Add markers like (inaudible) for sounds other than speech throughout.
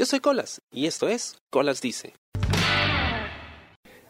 Yo soy Colas y esto es Colas Dice.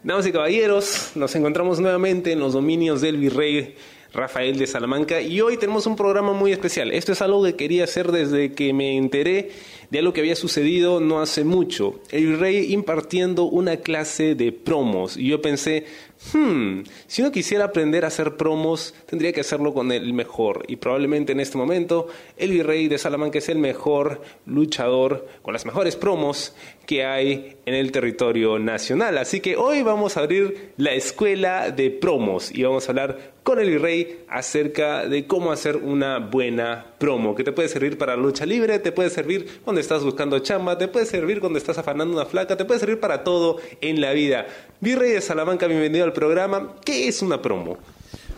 Damas y caballeros, nos encontramos nuevamente en los dominios del virrey Rafael de Salamanca y hoy tenemos un programa muy especial. Esto es algo que quería hacer desde que me enteré de algo que había sucedido no hace mucho. El virrey impartiendo una clase de promos y yo pensé, hmm, si uno quisiera aprender a hacer promos, tendría que hacerlo con el mejor. Y probablemente en este momento el virrey de Salamanca es el mejor luchador con las mejores promos que hay en el territorio nacional. Así que hoy vamos a abrir la escuela de promos y vamos a hablar con el virrey acerca de cómo hacer una buena promo, que te puede servir para lucha libre, te puede servir cuando estás buscando chamba, te puede servir cuando estás afanando una flaca, te puede servir para todo en la vida. Virrey de Salamanca, bienvenido al programa. ¿Qué es una promo?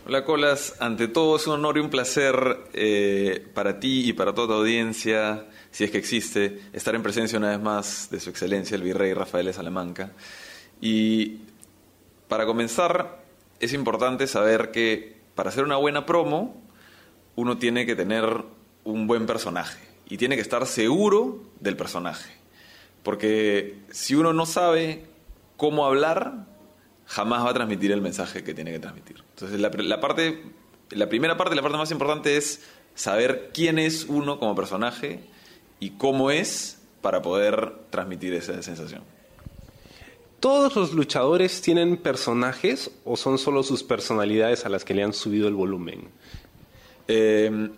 Hola Colas, ante todo es un honor y un placer eh, para ti y para toda tu audiencia, si es que existe, estar en presencia una vez más de su excelencia el virrey Rafael de Salamanca. Y para comenzar, es importante saber que para hacer una buena promo, uno tiene que tener un buen personaje y tiene que estar seguro del personaje. Porque si uno no sabe cómo hablar, jamás va a transmitir el mensaje que tiene que transmitir. Entonces, la, parte, la primera parte, la parte más importante es saber quién es uno como personaje y cómo es para poder transmitir esa sensación. ¿Todos los luchadores tienen personajes o son solo sus personalidades a las que le han subido el volumen? Eh,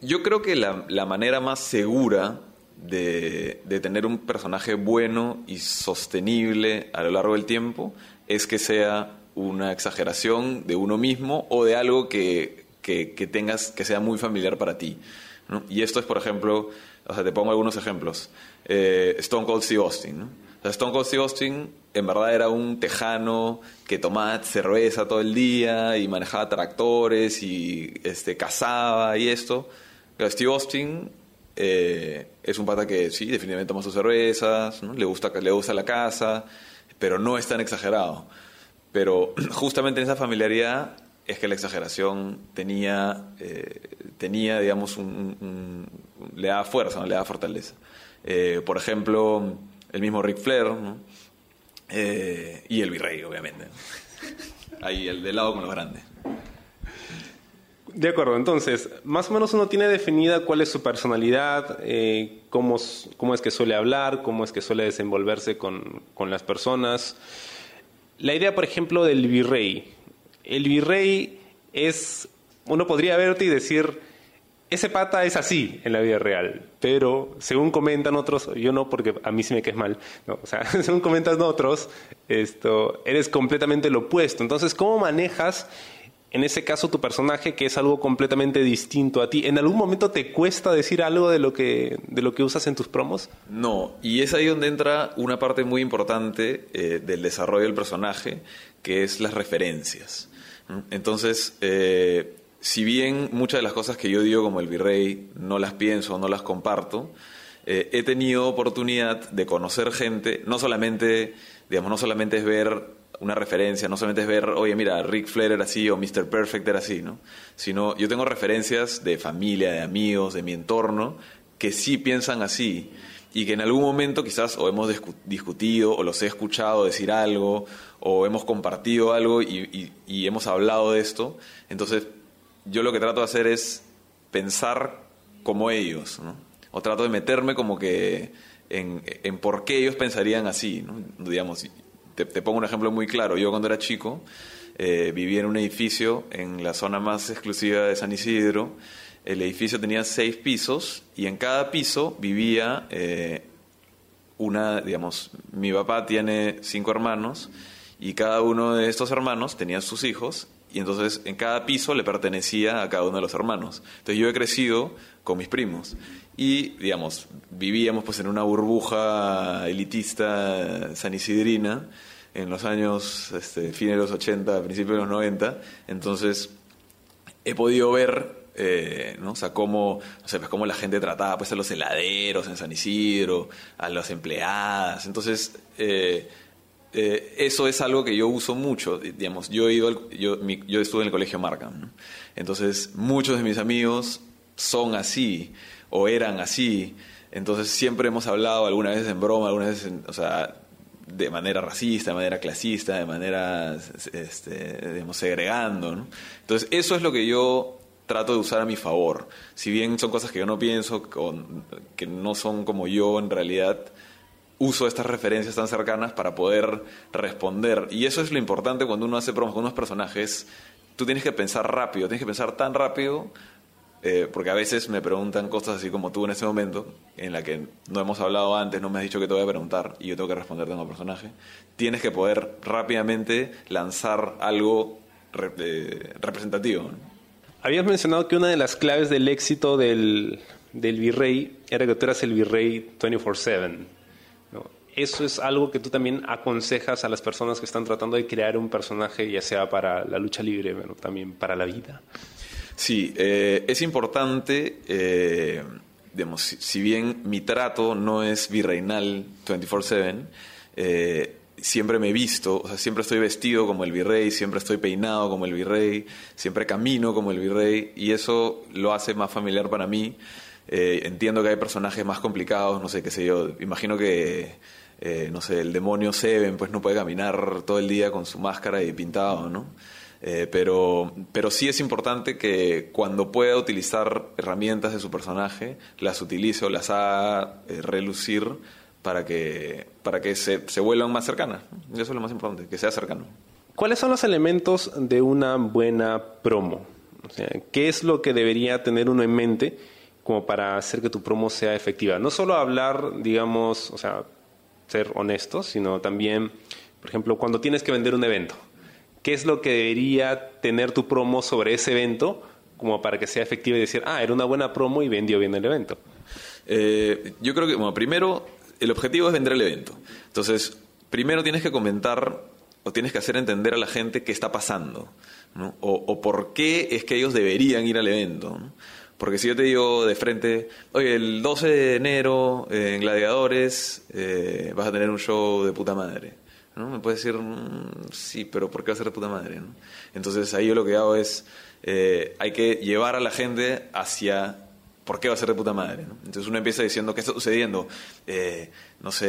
yo creo que la, manera más segura de, tener un personaje bueno y sostenible a lo largo del tiempo es que sea una exageración de uno mismo o de algo que, tengas que sea muy familiar para ti. Y esto es, por ejemplo, o sea, te pongo algunos ejemplos. Eh, Stone Cold Steve Austin. Stone Cold Steve Austin en verdad era un tejano que tomaba cerveza todo el día y manejaba tractores y este, cazaba y esto. Pero Steve Austin eh, es un pata que sí, definitivamente toma sus cervezas, le, gusta, le gusta la casa, pero no es tan exagerado. Pero (clears throat) justamente en esa familiaridad es que la exageración tenía, eh, tenía digamos, le daba fuerza, le daba fortaleza. Eh, por ejemplo, el mismo Ric Flair, y el virrey, obviamente. Ahí, el de lado con los grandes. De acuerdo, entonces, más o menos uno tiene definida cuál es su personalidad, eh, cómo, cómo, es que suele hablar, cómo es que suele desenvolverse con, con, las personas. La idea, por ejemplo, del virrey. El virrey es, uno podría verte y decir, ese pata es así en la vida real, pero según comentan otros, yo no porque a mí sí me caes mal, no, o sea, (laughs) según comentan otros, esto, eres completamente lo opuesto. Entonces, ¿cómo manejas en ese caso tu personaje que es algo completamente distinto a ti. ¿En algún momento te cuesta decir algo de lo que, de lo que usas en tus promos? No, y es ahí donde entra una parte muy importante eh, del desarrollo del personaje, que es las referencias. Entonces, eh, si bien muchas de las cosas que yo digo como el virrey no las pienso, no las comparto, eh, he tenido oportunidad de conocer gente, no solamente, digamos, no solamente es ver una referencia, no solamente es ver, oye, mira, Rick Flair era así o Mr. Perfect era así, ¿no? Sino yo tengo referencias de familia, de amigos, de mi entorno, que sí piensan así y que en algún momento quizás o hemos discutido o los he escuchado decir algo o hemos compartido algo y, hemos hablado de esto. Entonces, yo lo que trato de hacer es pensar como ellos, ¿no? O trato de meterme como que en, en por qué ellos pensarían así. Digamos, te, pongo un ejemplo muy claro. Yo cuando era chico eh, vivía en un edificio en la zona más exclusiva de San Isidro. El edificio tenía seis pisos y en cada piso vivía eh, una, digamos, mi papá tiene cinco hermanos y cada uno de estos hermanos tenía sus hijos y entonces en cada piso le pertenecía a cada uno de los hermanos. Entonces yo he crecido con mis primos y, digamos, vivíamos pues en una burbuja elitista sanisidrina en los años, este, fines de los 80, principios de los 90, entonces he podido ver eh, ¿no? O cómo, sé, pues cómo la gente trataba pues, a los heladeros en San Isidro, a las empleadas. Entonces, eh, eh, eso es algo que yo uso mucho. Digamos, yo, he ido yo, estuve en el colegio Markham. Entonces, muchos de mis amigos son así o eran así. Entonces siempre hemos hablado, algunas veces en broma, algunas veces, en- o sea, de manera racista, de manera clasista, de manera, este, digamos, segregando. Entonces eso es lo que yo trato de usar a mi favor. Si bien son cosas que yo no pienso, que no son como yo en realidad, uso estas referencias tan cercanas para poder responder. Y eso es lo importante cuando uno hace bromas con unos personajes. Tú tienes que pensar rápido, tienes que pensar tan rápido, eh, porque a veces me preguntan cosas así como tú en ese momento, en la que no hemos hablado antes, no me has dicho que te voy a preguntar y yo tengo que responderte como personaje. Tienes que poder rápidamente lanzar algo eh, representativo. Habías mencionado que una de las claves del éxito del, del virrey era que tú eras el virrey 24/7. Eso es algo que tú también aconsejas a las personas que están tratando de crear un personaje, ya sea para la lucha libre, bueno, también para la vida. Sí, eh, es importante, eh, digamos, si, bien mi trato no es virreinal 24/7, eh, siempre me he visto, o sea, siempre estoy vestido como el virrey, siempre estoy peinado como el virrey, siempre camino como el virrey, y eso lo hace más familiar para mí. Entiendo que hay personajes más complicados, no sé qué sé yo, imagino que, eh, no sé, el demonio Seven, pues no puede caminar todo el día con su máscara y pintado, ¿no? Eh, pero, pero sí es importante que cuando pueda utilizar herramientas de su personaje, las utilice o las haga eh, relucir para que, para que se, se vuelvan más cercanas. Eso es lo más importante, que sea cercano. ¿Cuáles son los elementos de una buena promo? O sea, ¿qué es lo que debería tener uno en mente como para hacer que tu promo sea efectiva? No solo hablar, digamos, o sea, ser honestos, sino también, por ejemplo, cuando tienes que vender un evento. ¿Qué es lo que debería tener tu promo sobre ese evento como para que sea efectiva y decir, ah, era una buena promo y vendió bien el evento? Eh, yo creo que, bueno, primero, el objetivo es vender el evento. Entonces, primero tienes que comentar o tienes que hacer entender a la gente qué está pasando, o, por qué es que ellos deberían ir al evento. Porque si yo te digo de frente, oye, el 12 de enero eh, en Gladiadores eh, vas a tener un show de puta madre. ¿no? Me puedes decir, "Mm, sí, pero ¿por qué va a ser de puta madre? Entonces ahí yo lo que hago es, eh, hay que llevar a la gente hacia ¿por qué va a ser de puta madre? no? Entonces uno empieza diciendo, ¿qué está sucediendo? Eh, no sé,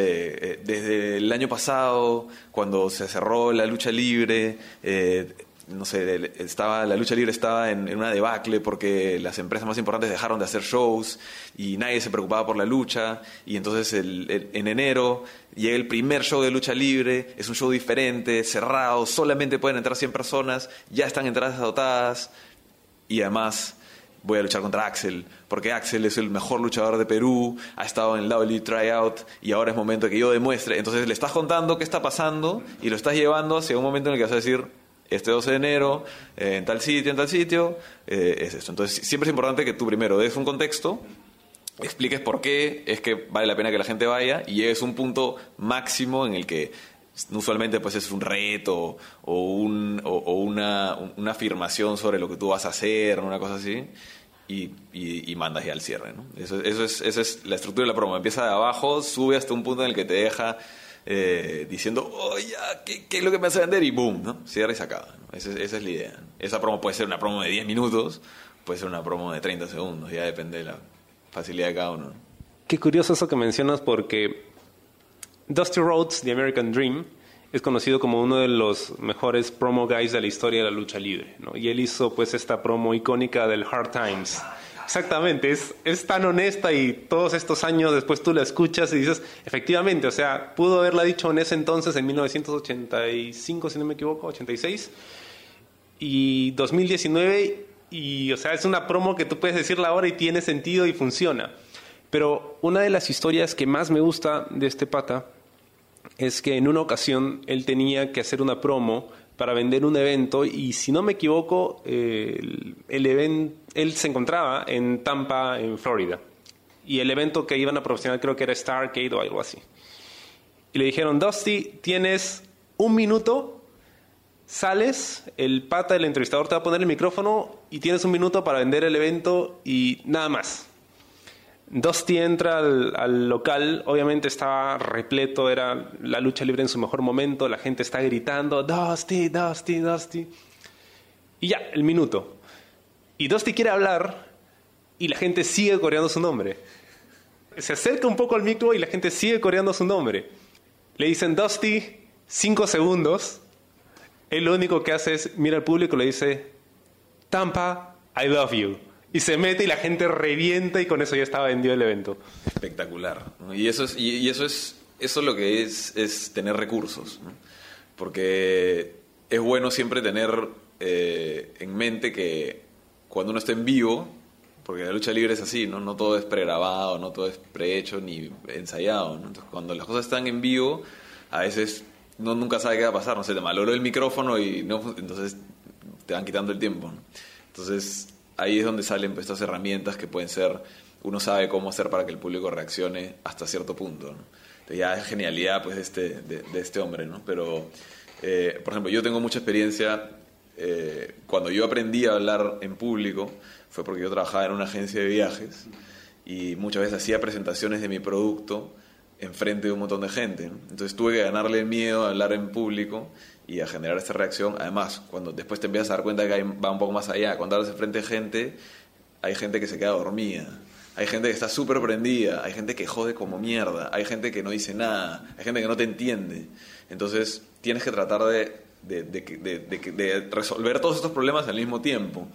eh, desde el año pasado, cuando se cerró la lucha libre, eh, no sé, el- estaba, la lucha libre estaba en, en una debacle porque las empresas más importantes dejaron de hacer shows y nadie se preocupaba por la lucha. Y entonces el- el- en enero llega el primer show de lucha libre, es un show diferente, cerrado, solamente pueden entrar 100 personas, ya están entradas agotadas y además voy a luchar contra Axel, porque Axel es el mejor luchador de Perú, ha estado en Lovely Tryout y ahora es momento que yo demuestre. Entonces le estás contando qué está pasando y lo estás llevando hacia un momento en el que vas a decir, este 12 de enero, eh, en tal sitio, en tal sitio, eh, es esto. Entonces siempre es importante que tú primero des un contexto, expliques por qué es que vale la pena que la gente vaya y a un punto máximo en el que usualmente pues es un reto o, un, o, o una, una afirmación sobre lo que tú vas a hacer, una cosa así, y, y, y mandas ya al cierre. ¿no? Eso, eso es, esa es la estructura de la promo. Empieza de abajo, sube hasta un punto en el que te deja eh, diciendo, oh, ya, ¿qué, ¿qué es lo que me hace vender? Y boom, ¿no? cierra y se acaba. ¿no? Esa, es- esa es la idea. Esa promo puede ser una promo de 10 minutos, puede ser una promo de 30 segundos, ya depende de la facilidad de cada uno. ¿no? Qué curioso eso que mencionas porque Dusty Rhodes, The American Dream, es conocido como uno de los mejores promo guys de la historia de la lucha libre. ¿no? Y él hizo pues esta promo icónica del Hard Times. Exactamente, es, es tan honesta y todos estos años después tú la escuchas y dices, efectivamente, o sea, pudo haberla dicho en ese entonces, en 1985, si no me equivoco, 86, y 2019, y o sea, es una promo que tú puedes decirla ahora y tiene sentido y funciona. Pero una de las historias que más me gusta de este pata es que en una ocasión él tenía que hacer una promo para vender un evento y si no me equivoco, eh, el, el even- él se encontraba en Tampa, en Florida. Y el evento que iban a promocionar creo que era Starcade o algo así. Y le dijeron, Dusty, tienes un minuto, sales, el pata, el entrevistador te va a poner el micrófono y tienes un minuto para vender el evento y nada más. Dusty entra al, al local, obviamente estaba repleto, era la lucha libre en su mejor momento, la gente está gritando, Dusty, Dusty, Dusty. Y ya, el minuto. Y Dusty quiere hablar y la gente sigue coreando su nombre. Se acerca un poco al micro y la gente sigue coreando su nombre. Le dicen Dusty, cinco segundos. Él lo único que hace es mira al público y le dice Tampa, I love you. Y se mete y la gente revienta y con eso ya estaba vendido el evento. Espectacular. Y eso es, y, eso es, eso lo que es, es tener recursos. Porque es bueno siempre tener eh, en mente que cuando uno está en vivo, porque la lucha libre es así, ¿no? No todo es pregrabado, no todo es prehecho ni ensayado, Entonces, cuando las cosas están en vivo, a veces no nunca sabe qué va a pasar, no sé, te malogró el micrófono y no, entonces te van quitando el tiempo, Entonces, ahí es donde salen pues, estas herramientas que pueden ser, uno sabe cómo hacer para que el público reaccione hasta cierto punto, ya es genialidad pues de este, de, este hombre, ¿no? Pero, eh, por ejemplo, yo tengo mucha experiencia, eh, cuando yo aprendí a hablar en público, fue porque yo trabajaba en una agencia de viajes y muchas veces hacía presentaciones de mi producto enfrente de un montón de gente. Entonces tuve que ganarle el miedo a hablar en público y a generar esta reacción. Además, cuando después te empiezas a dar cuenta que va un poco más allá, cuando hablas enfrente de gente, hay gente que se queda dormida. Hay gente que está súper prendida, hay gente que jode como mierda, hay gente que no dice nada, hay gente que no te entiende. Entonces tienes que tratar de, de, de resolver todos estos problemas al mismo tiempo.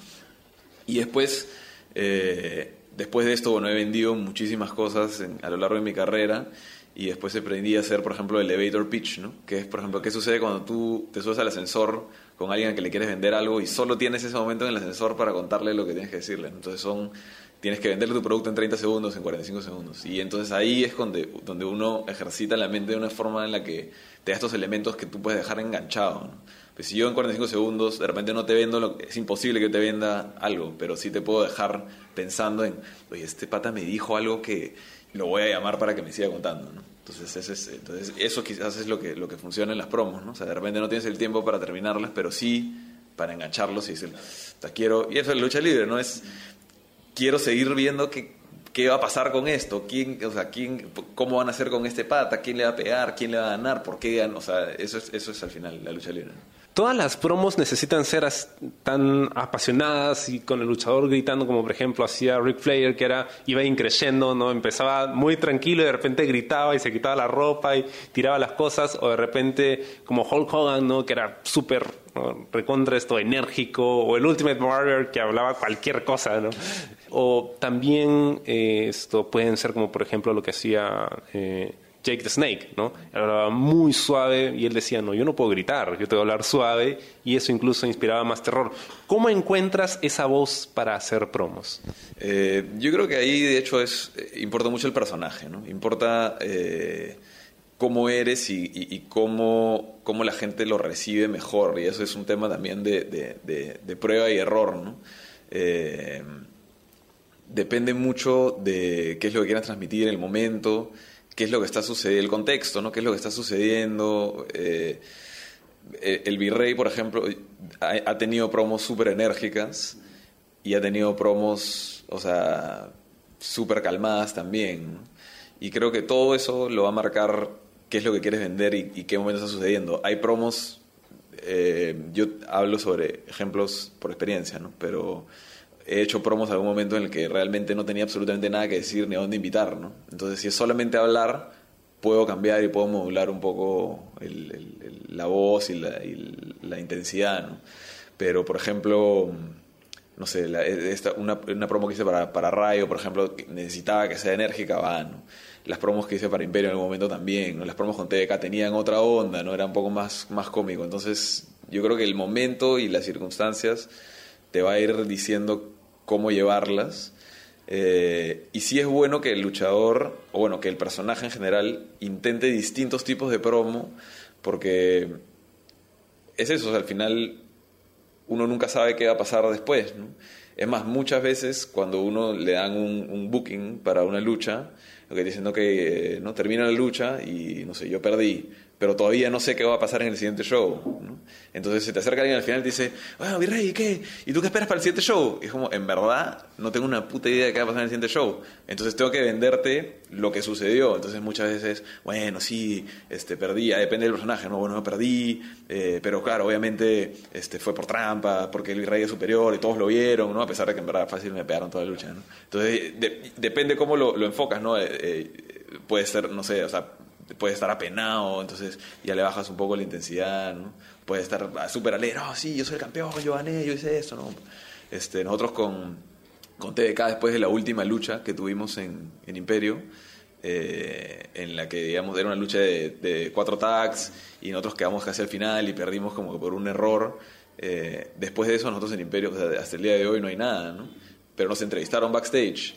Y después, eh, después de esto, bueno, he vendido muchísimas cosas a lo largo de mi carrera y después aprendí a hacer, por ejemplo, elevator pitch, ¿no? Que es, por ejemplo, qué sucede cuando tú te subes al ascensor con alguien a que le quieres vender algo y solo tienes ese momento en el ascensor para contarle lo que tienes que decirle. Entonces son tienes que venderle tu producto en 30 segundos, en 45 segundos. Y entonces ahí es donde, donde uno ejercita la mente de una forma en la que te da estos elementos que tú puedes dejar enganchado. ¿no? Pues si yo en 45 segundos de repente no te vendo, lo, es imposible que te venda algo, pero sí te puedo dejar pensando en, oye, este pata me dijo algo que lo voy a llamar para que me siga contando. Entonces, es, entonces eso quizás es lo que, lo que funciona en las promos. ¿no? O sea, de repente no tienes el tiempo para terminarlas, pero sí para engancharlos y decir, quiero, y eso es lucha libre, ¿no? Es, quiero seguir viendo qué, qué va a pasar con esto, quién, o sea, quién, cómo van a hacer con este pata, quién le va a pegar, quién le va a ganar, por qué, o sea, eso es, eso es al final la lucha libre todas las promos necesitan ser tan apasionadas y con el luchador gritando como por ejemplo hacía Rick Flair que era iba increciendo, no empezaba muy tranquilo y de repente gritaba y se quitaba la ropa y tiraba las cosas o de repente como Hulk Hogan no que era súper recontra esto enérgico o el Ultimate Warrior que hablaba cualquier cosa no o también eh, esto pueden ser como por ejemplo lo que hacía eh, Jake the Snake, ¿no? Hablaba muy suave y él decía, no, yo no puedo gritar, yo tengo que hablar suave y eso incluso inspiraba más terror. ¿Cómo encuentras esa voz para hacer promos? Eh, yo creo que ahí de hecho es eh, importa mucho el personaje, ¿no? Importa eh, cómo eres y, cómo, cómo, la gente lo recibe mejor y eso es un tema también de, prueba y error, ¿no? depende mucho de qué es lo que quieras transmitir en el momento qué es lo que está sucediendo, el contexto, ¿no? ¿Qué es lo que está sucediendo? Eh, el virrey, por ejemplo, ha, tenido promos súper enérgicas y ha tenido promos, o sea, súper calmadas también. Y creo que todo eso lo va a marcar qué es lo que quieres vender y, qué momento está sucediendo. Hay promos, eh, yo hablo sobre ejemplos por experiencia, ¿no? Pero he hecho promos en algún momento en el que realmente no tenía absolutamente nada que decir ni a dónde invitar, ¿no? Entonces, si es solamente hablar, puedo cambiar y puedo modular un poco la voz y la, intensidad, ¿no? Pero, por ejemplo, no sé, una, una, promo que hice para, para Rayo, por ejemplo, necesitaba que sea enérgica, va, ¿no? Las promos que hice para Imperio en algún momento también, ¿no? Las promos con TDK tenían otra onda, ¿no? Era un poco más, más cómico. Entonces, yo creo que el momento y las circunstancias te va a ir diciendo cómo llevarlas. Eh, y sí es bueno que el luchador, o bueno, que el personaje en general intente distintos tipos de promo, porque es eso, al final uno nunca sabe qué va a pasar después. Es más, muchas veces cuando uno le dan un, booking para una lucha, lo que diciendo que no termina la lucha y no sé, yo perdí, pero todavía no sé qué va a pasar en el siguiente show. Entonces se te acerca alguien al final y te dice, bueno, Virrey, ¿y qué? ¿Y tú qué esperas para el siguiente show? Y es como, en verdad, no tengo una puta idea de qué va a pasar en el siguiente show. Entonces tengo que venderte lo que sucedió. Entonces muchas veces, bueno, sí, este, perdí, depende del personaje, ¿no? Bueno, no perdí, eh, pero claro, obviamente este, fue por trampa, porque el Virrey es superior y todos lo vieron, ¿no? A pesar de que en verdad fácil me pegaron toda la lucha, ¿no? Entonces depende cómo lo, lo enfocas, ¿no? Eh, eh, puede ser, no sé, o sea, puede estar apenado, entonces ya le bajas un poco la intensidad, ¿no? Puede estar súper alegre, no, sí, yo soy el campeón, yo gané, yo hice eso, ¿no? Este, nosotros con, con TDK, después de la última lucha que tuvimos en, en Imperio, eh, en la que, digamos, era una lucha de, cuatro tags y nosotros quedamos casi al final y perdimos como por un error. Eh, después de eso, nosotros en Imperio, hasta el día de hoy no hay nada, ¿no? Pero nos entrevistaron backstage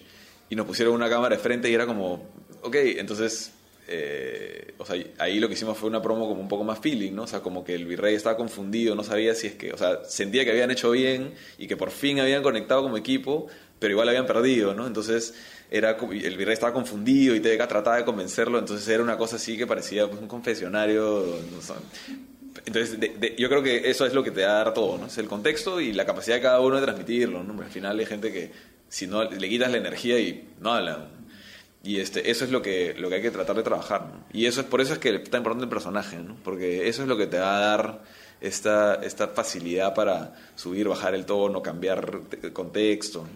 y nos pusieron una cámara de frente y era como, ok, entonces eh, o sea, ahí lo que hicimos fue una promo como un poco más feeling, ¿no? O sea, como que el virrey estaba confundido, no sabía si es que, o sea, sentía que habían hecho bien y que por fin habían conectado como equipo, pero igual habían perdido, ¿no? Entonces, era el virrey estaba confundido y TDK trataba de convencerlo, entonces era una cosa así que parecía pues, un confesionario. entonces, yo creo que eso es lo que te da todo, ¿no? Es el contexto y la capacidad de cada uno de transmitirlo, ¿no? Al final hay gente que si no le quitas la energía y no habla y este, eso es lo que, lo que hay que tratar de trabajar. Y eso es, por eso es que está importante el personaje, ¿no? porque eso es lo que te va a dar esta, esta facilidad para subir, bajar el tono, cambiar el contexto.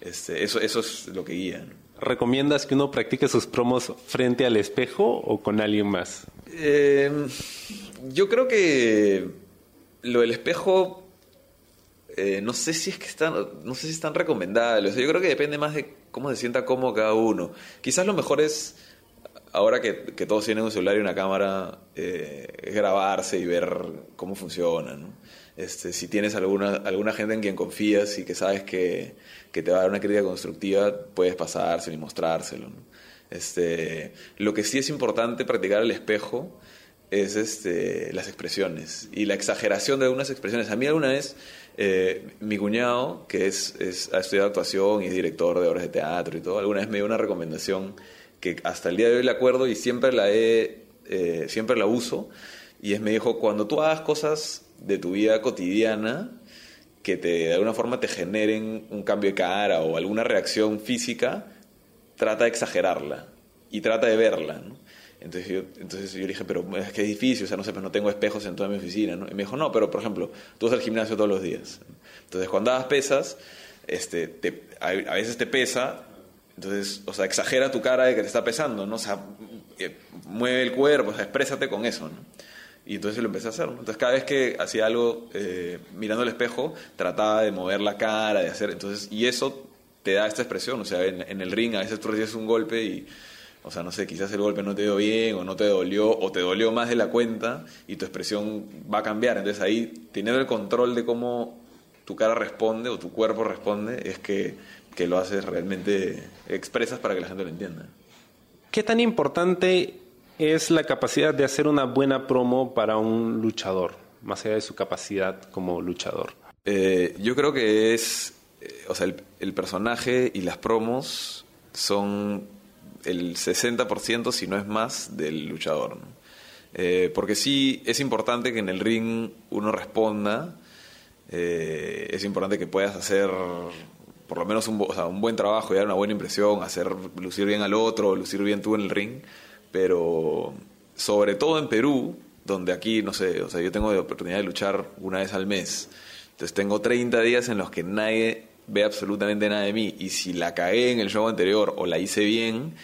Este, eso, eso es lo que guía. ¿Recomiendas que uno practique sus promos frente al espejo o con alguien más? Em, yo creo que lo del espejo eh, no sé si es que están, no sé si están recomendables. yo creo que depende más de cómo se sienta cómodo cada uno. Quizás lo mejor es, ahora que, todos tienen un celular y una cámara, eh, grabarse y ver cómo funciona. Este, si tienes alguna, alguna gente en quien confías y que sabes que, te va a dar una crítica constructiva, puedes pasárselo y mostrárselo. Este, lo que sí es importante practicar el espejo es este, las expresiones y la exageración de algunas expresiones. A mí alguna vez eh, mi cuñado, que es, ha estudiado actuación y es director de obras de teatro y todo, alguna vez me dio una recomendación que hasta el día de hoy le acuerdo y siempre la, he, eh, siempre la uso, y es me dijo, cuando tú hagas cosas de tu vida cotidiana que te, de alguna forma te generen un cambio de cara o alguna reacción física, trata de exagerarla y trata de verla. Entonces yo, entonces yo le dije, pero es que es difícil, o sea, no sé, pero no tengo espejos en toda mi oficina, ¿no? Y me dijo, no, pero por ejemplo, tú vas al gimnasio todos los días. Entonces cuando hagas pesas, este, te, a, veces te pesa, entonces, o sea, exagera tu cara de que te está pesando, ¿no? O sea, eh, mueve el cuerpo, o sea, exprésate con eso, ¿no? Y entonces lo empecé a hacer, ¿no? Entonces cada vez que hacía algo eh, mirando el espejo, trataba de mover la cara, de hacer, entonces, y eso te da esta expresión, o sea, en, en el ring a veces tú recibes un golpe y o sea, no sé, quizás el golpe no te dio bien o no te dolió o te dolió más de la cuenta y tu expresión va a cambiar. Entonces ahí, teniendo el control de cómo tu cara responde o tu cuerpo responde, es que, que lo haces realmente, expresas para que la gente lo entienda. ¿Qué tan importante es la capacidad de hacer una buena promo para un luchador, más allá de su capacidad como luchador? Eh, yo creo que es, eh, o sea, el, el personaje y las promos son el 60%, si no es más, del luchador. Eh, porque sí es importante que en el ring uno responda, eh, es importante que puedas hacer por lo menos un, un buen trabajo y dar una buena impresión, hacer lucir bien al otro, lucir bien tú en el ring, pero sobre todo en Perú, donde aquí, no sé, o sea, yo tengo la oportunidad de luchar una vez al mes, entonces tengo 30 días en los que nadie ve absolutamente nada de mí. Y si la cagué en el show anterior o la hice bien,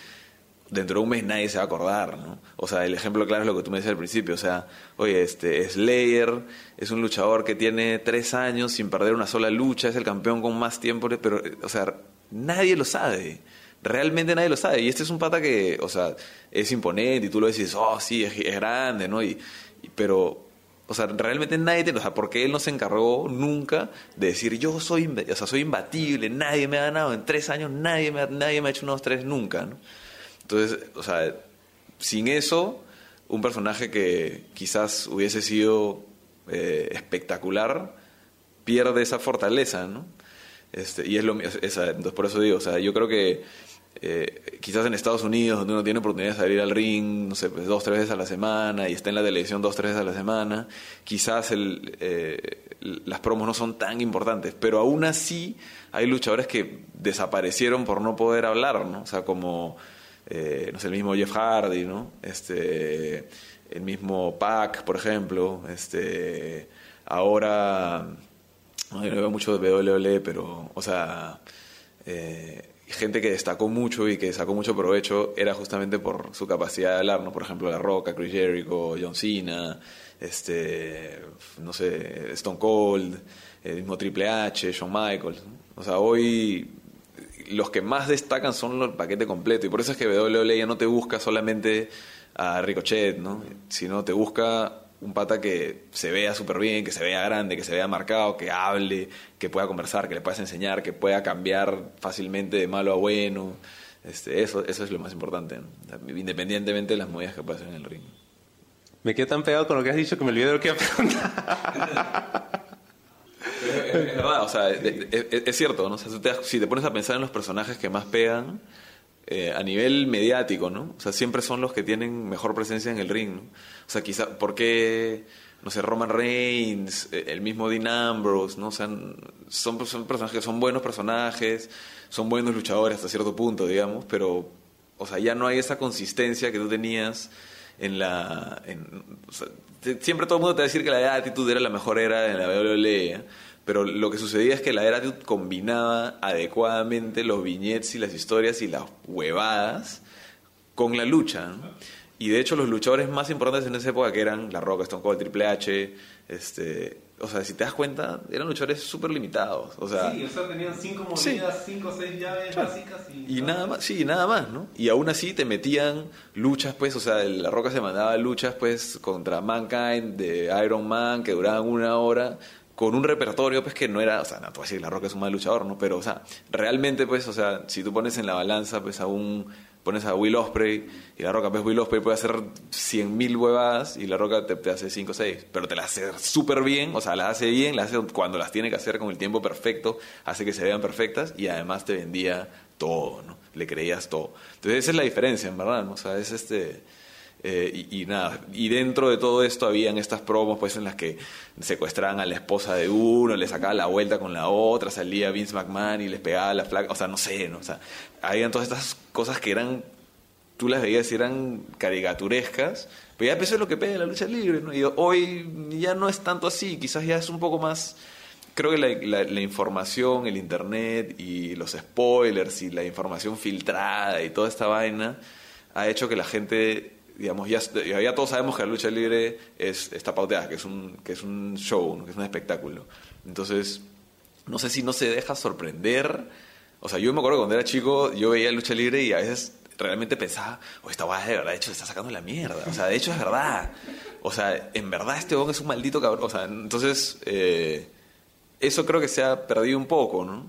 dentro de un mes nadie se va a acordar, ¿no? O sea, el ejemplo claro es lo que tú me decías al principio. O sea, oye, este Slayer es un luchador que tiene tres años sin perder una sola lucha, es el campeón con más tiempo, pero, o sea, nadie lo sabe. Realmente nadie lo sabe. Y este es un pata que, o sea, es imponente y tú lo dices, oh, sí, es, grande, ¿no? y, pero o sea, realmente nadie tiene, o sea, porque él no se encargó nunca de decir yo soy, o sea, soy imbatible, nadie me ha ganado en tres años, nadie me ha, nadie me ha hecho unos tres nunca, ¿no? Entonces, o sea, sin eso, un personaje que quizás hubiese sido eh, espectacular pierde esa fortaleza, ¿no? Este, y es lo entonces por eso digo, o sea, yo creo que eh, quizás en Estados Unidos, donde uno tiene oportunidad de salir al ring, no sé, pues dos, tres veces a la semana y está en la televisión dos, tres veces a la semana, quizás eh, las promos no son tan importantes, pero aún así hay luchadores que desaparecieron por no poder hablar, ¿no? O sea, como, eh, no sé, el mismo Jeff Hardy, ¿no? Este, el mismo Pac, por ejemplo, este, ahora, no, yo no veo mucho de WWE, pero, o sea, eh, gente que destacó mucho y que sacó mucho provecho era justamente por su capacidad de hablar, ¿no? Por ejemplo, La Roca, Chris Jericho, John Cena, este, no sé, Stone Cold, el mismo Triple H, Shawn Michaels. O sea, hoy los que más destacan son los paquete completo y por eso es que WWE ya no te busca solamente a Ricochet, ¿no? Sino te busca un pata que se vea súper bien, que se vea grande, que se vea marcado, que hable, que pueda conversar, que le puedas enseñar, que pueda cambiar fácilmente de malo a bueno. Este, eso, eso es lo más importante, independientemente de las movidas que pasen en el ring. Me quedé tan pegado con lo que has dicho que me olvidé de lo que iba a preguntar. es verdad, o sea, es, cierto, ¿no? si te pones a pensar en los personajes que más pegan, eh, a nivel mediático, ¿no? O sea, siempre son los que tienen mejor presencia en el ring, ¿no? O sea, quizá, ¿por qué, no sé, Roman Reigns, eh, el mismo Dean Ambrose, ¿no? O sea, son, son personajes son buenos personajes, son buenos luchadores hasta cierto punto, digamos, pero, o sea, ya no hay esa consistencia que tú tenías en la... siempre todo el mundo te va a decir que la de Attitude era la mejor era en la WWE, pero lo que sucedía es que la era combinaba adecuadamente los viñetes y las historias y las huevadas con la lucha. Y de hecho los luchadores más importantes en esa época que eran La Roca, Stone Cold, Triple H, este, o sea, si te das cuenta, eran luchadores súper limitados. O sea, sí, o sea, tenían cinco movidas, cinco o seis llaves básicas y, y nada más, sí, nada más, ¿no? Y aún así te metían luchas, pues, o sea, La Roca se mandaba luchas, pues, contra Mankind de Iron Man que duraban una hora con un repertorio pues que no era, o sea, no te voy a decir La Roca es un mal luchador, ¿no? Pero, o sea, realmente pues, o sea, si tú pones en la balanza pues a un, pones a Will Osprey y La Roca pues Will Osprey puede hacer 100.000 huevadas y La Roca te, hace 5 o 6, pero te las hace súper bien, o sea, las hace bien, las hace cuando las tiene que hacer con el tiempo perfecto, hace que se vean perfectas y además te vendía todo, ¿no? Le creías todo. Entonces esa es la diferencia, en verdad, ¿no? O sea, es este eh, y, nada, y dentro de todo esto habían estas promos pues en las que secuestraban a la esposa de uno, le sacaban la vuelta con la otra, salía Vince McMahon y les pegaba la flaca, o sea, no sé, ¿no? o sea, habían todas estas cosas que eran, tú las veías y eran caricaturescas, pero ya eso es lo que pega la lucha libre, ¿no? Y hoy ya no es tanto así, quizás ya es un poco más creo que la, la, información, el internet y los spoilers y la información filtrada y toda esta vaina ha hecho que la gente digamos, ya, ya todos sabemos que la lucha libre es, está pauteada, que es un, que es un show, que es un espectáculo. Entonces, no sé si no se deja sorprender. O sea, yo me acuerdo cuando era chico, yo veía lucha libre y a veces realmente pensaba, oh, esta guay de verdad, de hecho, se está sacando la mierda. O sea, de hecho es verdad. O sea, en verdad este hombre es un maldito cabrón. O sea, entonces, eh, eso creo que se ha perdido un poco, ¿no?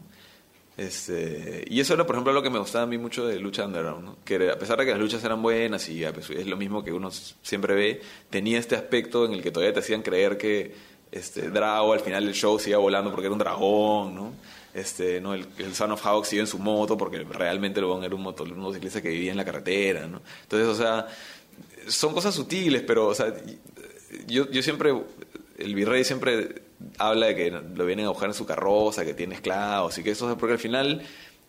Este, y eso era, por ejemplo, lo que me gustaba a mí mucho de Lucha Underground, que a pesar de que las luchas eran buenas y pues, es lo mismo que uno siempre ve, tenía este aspecto en el que todavía te hacían creer que este, Drago al final del show se volando porque era un dragón, ¿no? Este, ¿no? El, Son of Hawk sigue en su moto porque realmente lo era un, moto, un motociclista que vivía en la carretera, ¿no? Entonces, o sea, son cosas sutiles, pero, o sea, yo, yo siempre, el virrey siempre habla de que lo vienen a buscar en su carroza, que tiene esclavos y que eso es porque al final,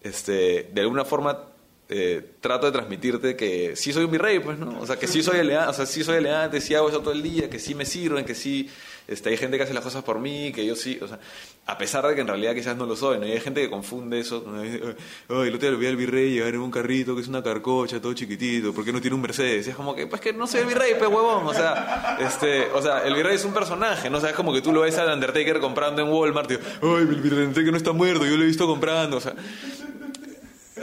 este, de alguna forma eh, trato de transmitirte que sí soy un virrey, pues, ¿no? O sea, que sí soy elegante, o sí soy elegante, sí hago eso todo el día, que sí me sirven, que sí este, hay gente que hace las cosas por mí, que yo sí, o sea, a pesar de que en realidad quizás no lo soy, ¿no? hay gente que confunde eso, ay, el otro día vi al virrey llegar en un carrito que es una carcocha, todo chiquitito, ¿por qué no tiene un Mercedes? Es como que, pues que no soy el virrey, pues huevón, o sea, este, o sea, el virrey es un personaje, ¿no? O sea, es como que tú lo ves al Undertaker comprando en Walmart, y, ay, el virrey no está muerto, yo lo he visto comprando, o sea,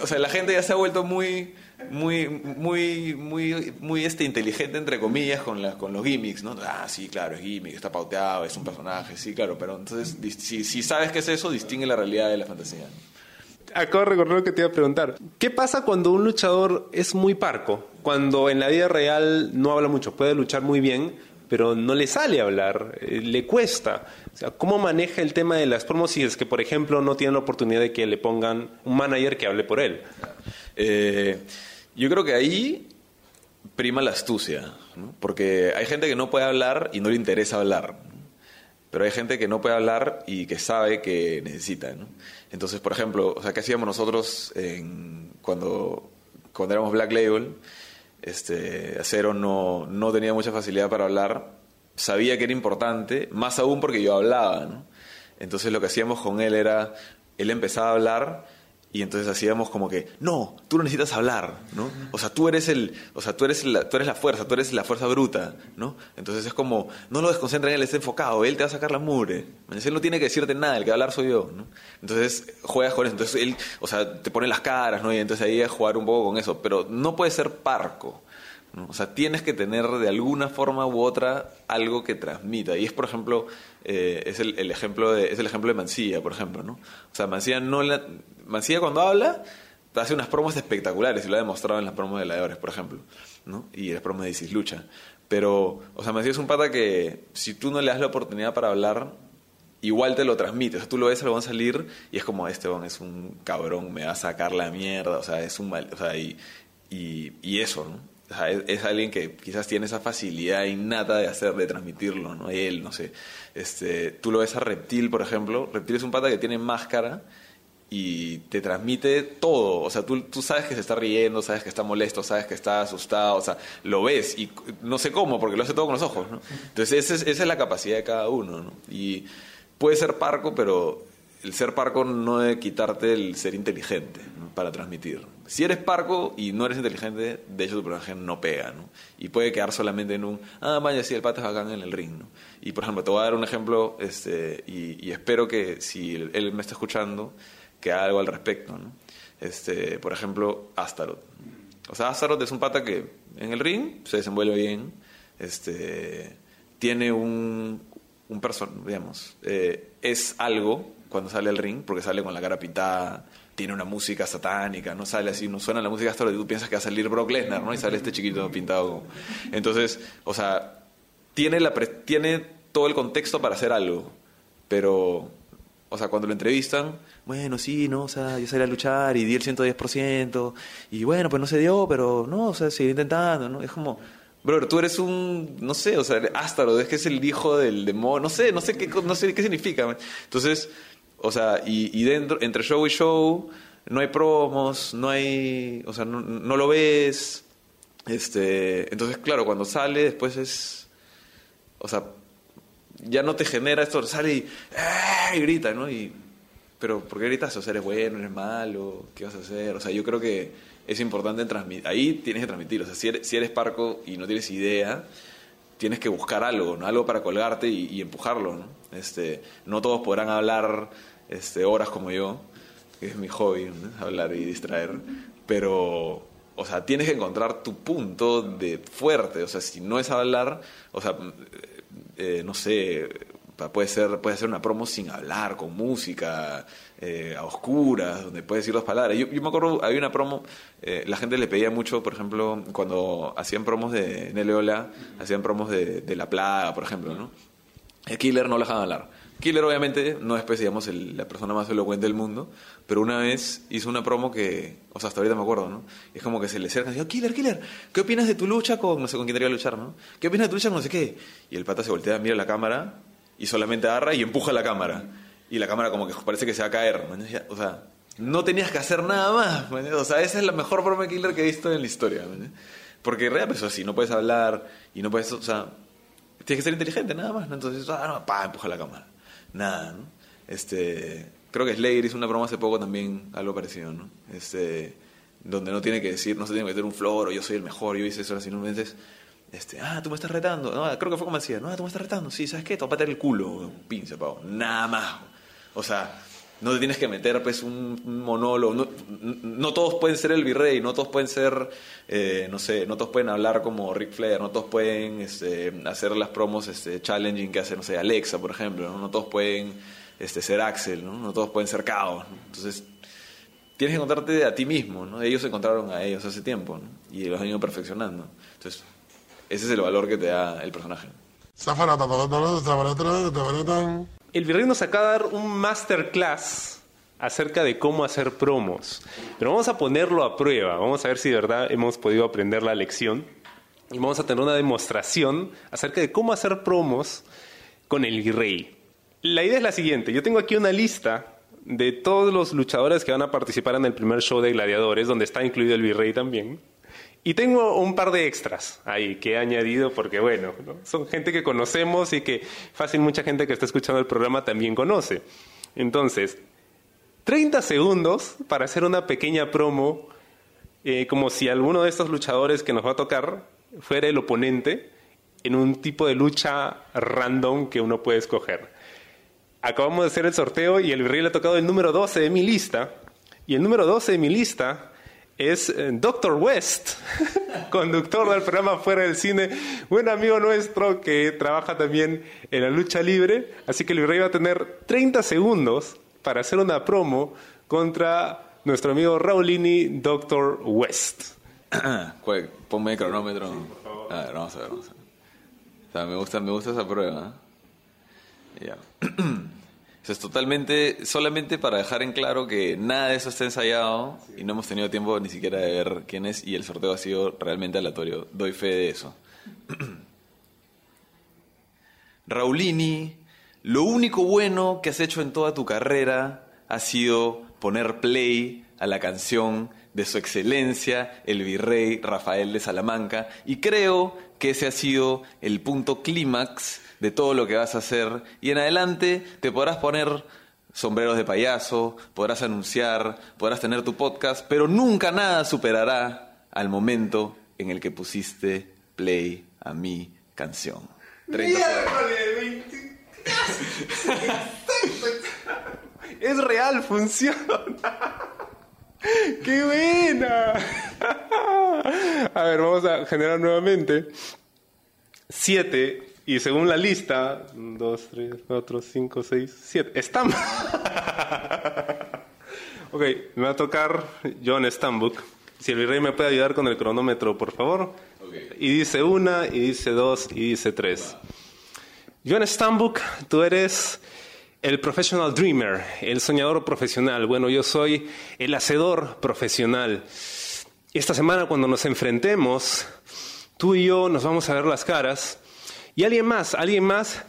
o sea, la gente ya se ha vuelto muy muy, muy, muy, muy este, inteligente, entre comillas, con, la, con los gimmicks, ¿no? Ah, sí, claro, es gimmick, está pauteado, es un personaje, sí, claro, pero entonces, si, si sabes qué es eso, distingue la realidad de la fantasía. Acabo de recordar lo que te iba a preguntar. ¿Qué pasa cuando un luchador es muy parco? Cuando en la vida real no habla mucho, puede luchar muy bien, pero no le sale hablar, eh, le cuesta. O sea, ¿cómo maneja el tema de las promos si es que, por ejemplo, no tiene la oportunidad de que le pongan un manager que hable por él? Eh, yo creo que ahí prima la astucia, porque hay gente que no puede hablar y no le interesa hablar, pero hay gente que no puede hablar y que sabe que necesita. Entonces, por ejemplo, o sea, ¿qué hacíamos nosotros en, cuando, cuando éramos Black Label? Este, Acero no, no tenía mucha facilidad para hablar, sabía que era importante, más aún porque yo hablaba. Entonces lo que hacíamos con él era, él empezaba a hablar y entonces hacíamos como que, no, tú no necesitas hablar, ¿no? O sea, tú eres el, o sea, tú eres la, tú eres la fuerza, tú eres la fuerza bruta, ¿no? Entonces es como, no lo desconcentra en él, está enfocado, él te va a sacar la mugre. Él no tiene que decirte nada, el que va a hablar soy yo, ¿no? Entonces juegas con eso, entonces él, o sea, te pone las caras, ¿no? Y entonces ahí es jugar un poco con eso, pero no puede ser parco. ¿no? O sea, tienes que tener de alguna forma u otra algo que transmita. Y es, por ejemplo, eh, es, el, el, ejemplo de, es el ejemplo de Mancilla, por ejemplo, ¿no? O sea, Mancilla no la, cuando habla hace unas promos espectaculares y lo ha demostrado en las promos de Laedores, por ejemplo, ¿no? Y las promos de Isis Lucha. Pero, o sea, Mancilla es un pata que si tú no le das la oportunidad para hablar, igual te lo transmite. O sea, tú lo ves, lo van a salir y es como, este es un cabrón, me va a sacar la mierda, o sea, es un mal, o sea, y, y, y eso, ¿no? O sea, es, alguien que quizás tiene esa facilidad innata de hacer, de transmitirlo, ¿no? Él, no sé. Este, tú lo ves a Reptil, por ejemplo. Reptil es un pata que tiene máscara y te transmite todo. O sea, tú, tú sabes que se está riendo, sabes que está molesto, sabes que está asustado, o sea, lo ves y no sé cómo, porque lo hace todo con los ojos, ¿no? Entonces, esa es, esa es la capacidad de cada uno, ¿no? Y puede ser parco, pero el ser parco no debe quitarte el ser inteligente para transmitir. Si eres parco y no eres inteligente, de hecho tu personaje no pega, ¿no? Y puede quedar solamente en un, ah, vaya, sí, el pata es bacán en el ring, ¿no? Y por ejemplo, te voy a dar un ejemplo, este, y, espero que si él me está escuchando, que algo al respecto, ¿no? Este, por ejemplo, Astaroth. O sea, Astaroth es un pata que en el ring se desenvuelve bien, este, tiene un, un person, digamos, eh, es algo cuando sale al ring, porque sale con la cara pintada, tiene una música satánica, no sale así, no suena la música hasta y tú piensas que va a salir Brock Lesnar, ¿no? Y sale este chiquito pintado. Entonces, o sea, tiene, la tiene todo el contexto para hacer algo, pero, o sea, cuando lo entrevistan, bueno, sí, no, o sea, yo salí a luchar y di el 110%, y bueno, pues no se dio, pero no, o sea, seguir intentando, ¿no? Es como, Bro, tú eres un, no sé, o sea, Ástaro, es que es el hijo del demonio, no sé, no sé qué, no sé qué significa. Entonces, o sea, y, y, dentro, entre show y show, no hay promos, no hay, o sea, no, no, lo ves. Este, entonces, claro, cuando sale, después es, o sea, ya no te genera esto, sale y, ¡eh! y grita, ¿no? Y, pero, ¿por qué gritas? O sea, eres bueno, eres malo, ¿qué vas a hacer? O sea, yo creo que es importante transmitir, ahí tienes que transmitir, o sea, si eres, si eres parco y no tienes idea, tienes que buscar algo, ¿no? Algo para colgarte y, empujarlo, ¿no? Este, no todos podrán hablar este, horas como yo, que es mi hobby, hablar y distraer, pero, o sea, tienes que encontrar tu punto de fuerte, o sea, si no es hablar, o sea, eh, no sé, puede ser, puede ser una promo sin hablar, con música, eh, a oscuras, donde puedes decir dos palabras. Yo, yo me acuerdo, había una promo, eh, la gente le pedía mucho, por ejemplo, cuando hacían promos de Neleola, hacían promos de, de La Plaga, por ejemplo, ¿no? El killer no lo dejaban hablar. Killer obviamente no es pues, digamos, el, la persona más elocuente del mundo, pero una vez hizo una promo que, o sea, hasta ahorita me acuerdo, ¿no? Es como que se le acerca y dice, Killer, Killer, ¿qué opinas de tu lucha con, no sé con quién quería luchar, ¿no? ¿Qué opinas de tu lucha con no sé qué? Y el pata se voltea, mira la cámara y solamente agarra y empuja la cámara. Y la cámara como que parece que se va a caer, ¿no? O sea, no tenías que hacer nada más, ¿no? O sea, esa es la mejor de Killer que he visto en la historia, ¿no? Porque en realidad, pues así, no puedes hablar y no puedes, o sea, tienes que ser inteligente, nada más. Entonces, ah, no, pa, empuja la cámara nada, ¿no? Este, creo que Slayer hizo una broma hace poco también, algo parecido, ¿no? Este, donde no tiene que decir, no se tiene que meter un flor o yo soy el mejor, yo hice eso, sino veces, este, ah, tú me estás retando, no, creo que fue como decía, no, tú me estás retando, sí, ¿sabes qué? Te voy a patear el culo, pinche pavo, nada más, o sea, no te tienes que meter pues un, monólogo, no, no, todos pueden ser el virrey, no todos pueden ser, eh, no sé, no todos pueden hablar como Ric Flair, no todos pueden este, hacer las promos este, challenging que hace, no sé, Alexa, por ejemplo, no, no todos pueden este, ser Axel, ¿no? no todos pueden ser Caos, entonces tienes que encontrarte a ti mismo, ¿no? ellos se encontraron a ellos hace tiempo ¿no? y los han ido perfeccionando, entonces ese es el valor que te da el personaje. El virrey nos acaba de dar un masterclass acerca de cómo hacer promos. Pero vamos a ponerlo a prueba, vamos a ver si de verdad hemos podido aprender la lección. Y vamos a tener una demostración acerca de cómo hacer promos con el virrey. La idea es la siguiente, yo tengo aquí una lista de todos los luchadores que van a participar en el primer show de gladiadores, donde está incluido el virrey también. Y tengo un par de extras ahí que he añadido porque, bueno, son gente que conocemos y que fácil mucha gente que está escuchando el programa también conoce. Entonces, 30 segundos para hacer una pequeña promo, eh, como si alguno de estos luchadores que nos va a tocar fuera el oponente en un tipo de lucha random que uno puede escoger. Acabamos de hacer el sorteo y el virrey le ha tocado el número 12 de mi lista. Y el número 12 de mi lista es eh, Dr. West, (laughs) conductor del programa Fuera del Cine, buen amigo nuestro que trabaja también en la lucha libre. Así que el virrey va a tener 30 segundos para hacer una promo contra nuestro amigo Raulini, Dr. West. (clears throat) Ponme el cronómetro. A ver, vamos a ver, vamos a ver. O sea, me gusta, me gusta esa prueba. ¿eh? Ya. (clears throat) Eso es totalmente, solamente para dejar en claro que nada de eso está ensayado y no hemos tenido tiempo ni siquiera de ver quién es y el sorteo ha sido realmente aleatorio. Doy fe de eso. (clears throat) Raulini, lo único bueno que has hecho en toda tu carrera ha sido poner play a la canción de su excelencia, el virrey Rafael de Salamanca, y creo que ese ha sido el punto clímax de todo lo que vas a hacer y en adelante te podrás poner sombreros de payaso, podrás anunciar, podrás tener tu podcast, pero nunca nada superará al momento en el que pusiste play a mi canción. 30 (laughs) es real, funciona. (laughs) ¡Qué buena! (laughs) A ver, vamos a generar nuevamente. Siete y según la lista, 2, 3, 4, 5, 6, 7. Stamp. ok, me va a tocar John Stambuk. Si el virrey me puede ayudar con el cronómetro, por favor. Okay. Y dice una, y dice dos, y dice tres. John Stambuk, tú eres el professional dreamer, el soñador profesional. Bueno, yo soy el hacedor profesional. Esta semana cuando nos enfrentemos, tú y yo nos vamos a ver las caras y alguien más, alguien más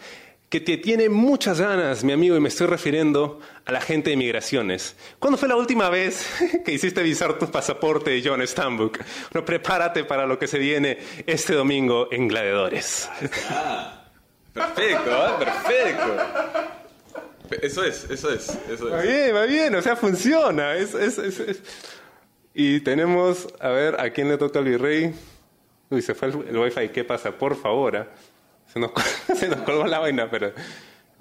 que te tiene muchas ganas, mi amigo, y me estoy refiriendo a la gente de migraciones. ¿Cuándo fue la última vez (laughs) que hiciste visar tu pasaporte, John Stambuk? Bueno, prepárate para lo que se viene este domingo en Gladiadores. Ah, (laughs) perfecto, ¿eh? perfecto. Eso es, eso es, eso es. Va bien, va bien, o sea, funciona. Es, es, es, y tenemos, a ver, ¿a quién le toca al virrey? Uy, se fue el, el wifi, ¿qué pasa? Por favor, ¿eh? Se nos, (laughs) se nos colgó la vaina, pero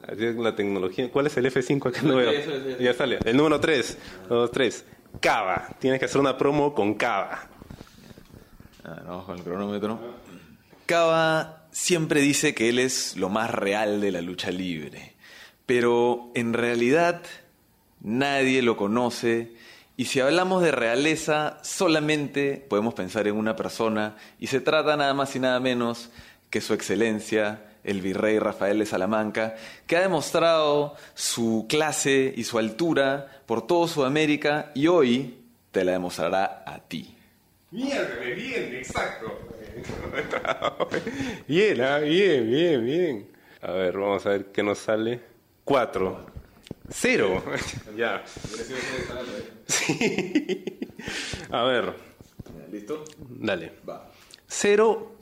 así es la tecnología. ¿Cuál es el F5 acá? No veo. Ya sale. El número 3. 2, 3. Cava. Tienes que hacer una promo con Cava. Ah, vamos con el cronómetro. Cava siempre dice que él es lo más real de la lucha libre. Pero en realidad nadie lo conoce. Y si hablamos de realeza, solamente podemos pensar en una persona. Y se trata nada más y nada menos que su excelencia, el virrey Rafael de Salamanca, que ha demostrado su clase y su altura por todo Sudamérica y hoy te la demostrará a ti. Mierda, bien, exacto. (laughs) bien, ah, bien, bien, bien. A ver, vamos a ver qué nos sale. Cuatro. Cero. (laughs) ya. sí. (laughs) A ver. ¿Listo? Dale. Va. Cero.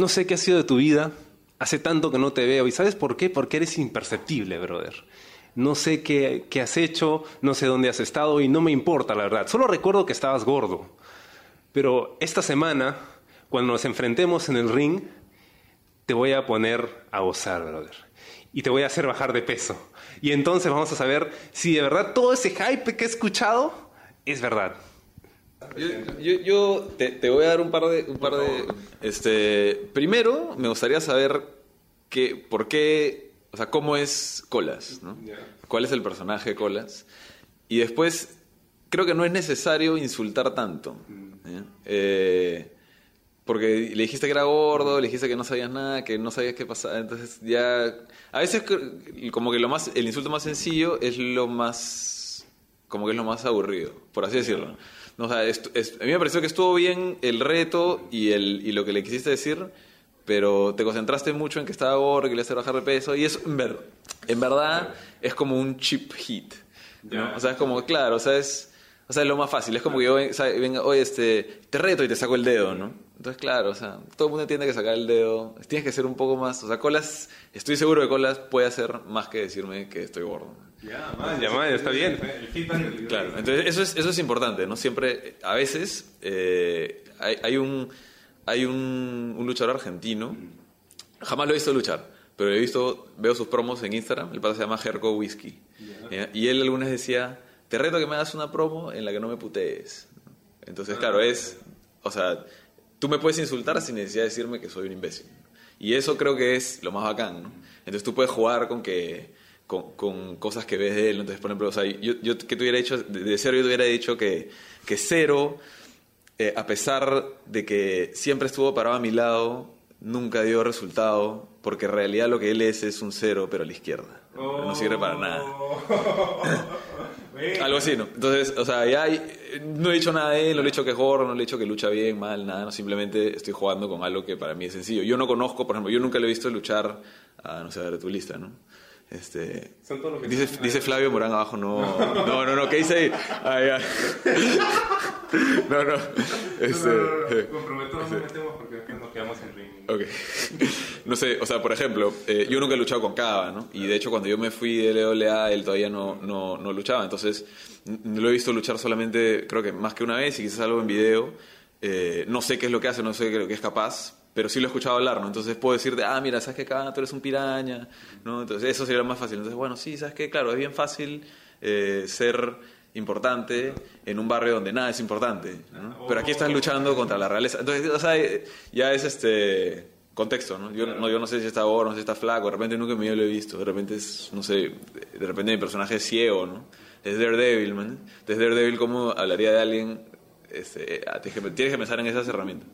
No sé qué ha sido de tu vida. Hace tanto que no te veo. ¿Y sabes por qué? Porque eres imperceptible, brother. No sé qué, qué, has hecho, no sé dónde has estado y no me importa, la verdad. Solo recuerdo que estabas gordo. Pero esta semana, cuando nos enfrentemos en el ring, te voy a poner a gozar, brother. Y te voy a hacer bajar de peso. Y entonces vamos a saber si de verdad todo ese hype que he escuchado es verdad. Yo, yo, yo te, te, voy a dar un par de... Un par de este, primero, me gustaría saber que, por qué, o sea, cómo es Colas, ¿no? Yeah. ¿Cuál es el personaje de Colas? Y después, creo que no es necesario insultar tanto. ¿eh? Eh, porque le dijiste que era gordo, le dijiste que no sabías nada, que no sabías qué pasaba. Entonces ya... A veces como que lo más, el insulto más sencillo es lo más como que es lo más aburrido, por así decirlo. No, o sea, a mí me pareció que estuvo bien el reto y, el, y lo que le quisiste decir, pero te concentraste mucho en que estaba gordo, que le hacer bajar de peso, y eso en, ver- en verdad es como un cheap hit. O sea, es como, claro, o sea, es, o sea, es lo más fácil. Es como que yo ven- o sea, venga, oye, este, te reto y te saco el dedo, ¿no? Entonces, claro, o sea, todo el mundo tiene que sacar el dedo. Tienes que ser un poco más, o sea, Colas, estoy seguro que Colas puede hacer más que decirme que estoy gordo. Ya, man, ya, man, está bien. Claro, entonces eso es, eso es importante, ¿no? Siempre, a veces, eh, hay, hay un, hay un, un luchador argentino, jamás lo he visto luchar, pero he visto, veo sus promos en Instagram, el pata se llama Herco Whisky, ¿ya? y él algunas decía, te reto que me hagas una promo en la que no me putees. Entonces, claro, es, o sea, tú me puedes insultar sin necesidad de decirme que soy un imbécil. Y eso creo que es lo más bacán, ¿no? Entonces tú puedes jugar con que con, con cosas que ves de él. Entonces, por ejemplo, o sea, yo, yo que te hubiera dicho, de, de cero yo te hubiera dicho que, que cero, eh, a pesar de que siempre estuvo parado a mi lado, nunca dio resultado, porque en realidad lo que él es es un cero, pero a la izquierda. No sirve para nada. (laughs) Algo así, ¿no? Entonces, o sea, ya hay- no he dicho nada de él, no le he dicho que es gordo, no le he dicho que lucha bien, mal, nada, no, simplemente estoy jugando con algo que para mí es sencillo. Yo no conozco, por ejemplo, yo nunca lo he visto luchar a, no sé, a ver tu lista, ¿no? Este, Son todos los que dice, están- dice Flavio Morán abajo, no, no, no, no, ¿qué dice ahí? Ah, ya. (laughs) No, no, este, Comprometo, no nos metemos porque después nos quedamos en ring. Ok. (laughs) No sé, o sea, por ejemplo, eh, yo nunca he luchado con Cava, ¿no? Y de hecho, cuando yo me fui de LWA, él todavía no, no, no luchaba. Entonces, lo he visto luchar solamente, creo que más que una vez y quizás algo en video. Eh, no sé qué es lo que hace, no sé qué, lo que es capaz, pero sí lo he escuchado hablar, ¿no? Entonces puedo decirte, ah, mira, ¿sabes qué, Cava? Tú eres un piraña, ¿no? Entonces, eso sería más fácil. Entonces, bueno, sí, ¿sabes qué? Claro, es bien fácil eh, ser importante en un barrio donde nada es importante, ¿no? Pero aquí estás luchando contra la realeza. Entonces, eh, ya es este contexto, ¿no? Yo, no, sé si está gordo, no sé si está flaco, de repente nunca vida lo he visto, de repente es, no sé, de repente mi personaje es ciego, ¿no? Es Daredevil, man. Entonces Daredevil, ¿cómo hablaría de alguien? Este, que, tienes que pensar en esas herramientas.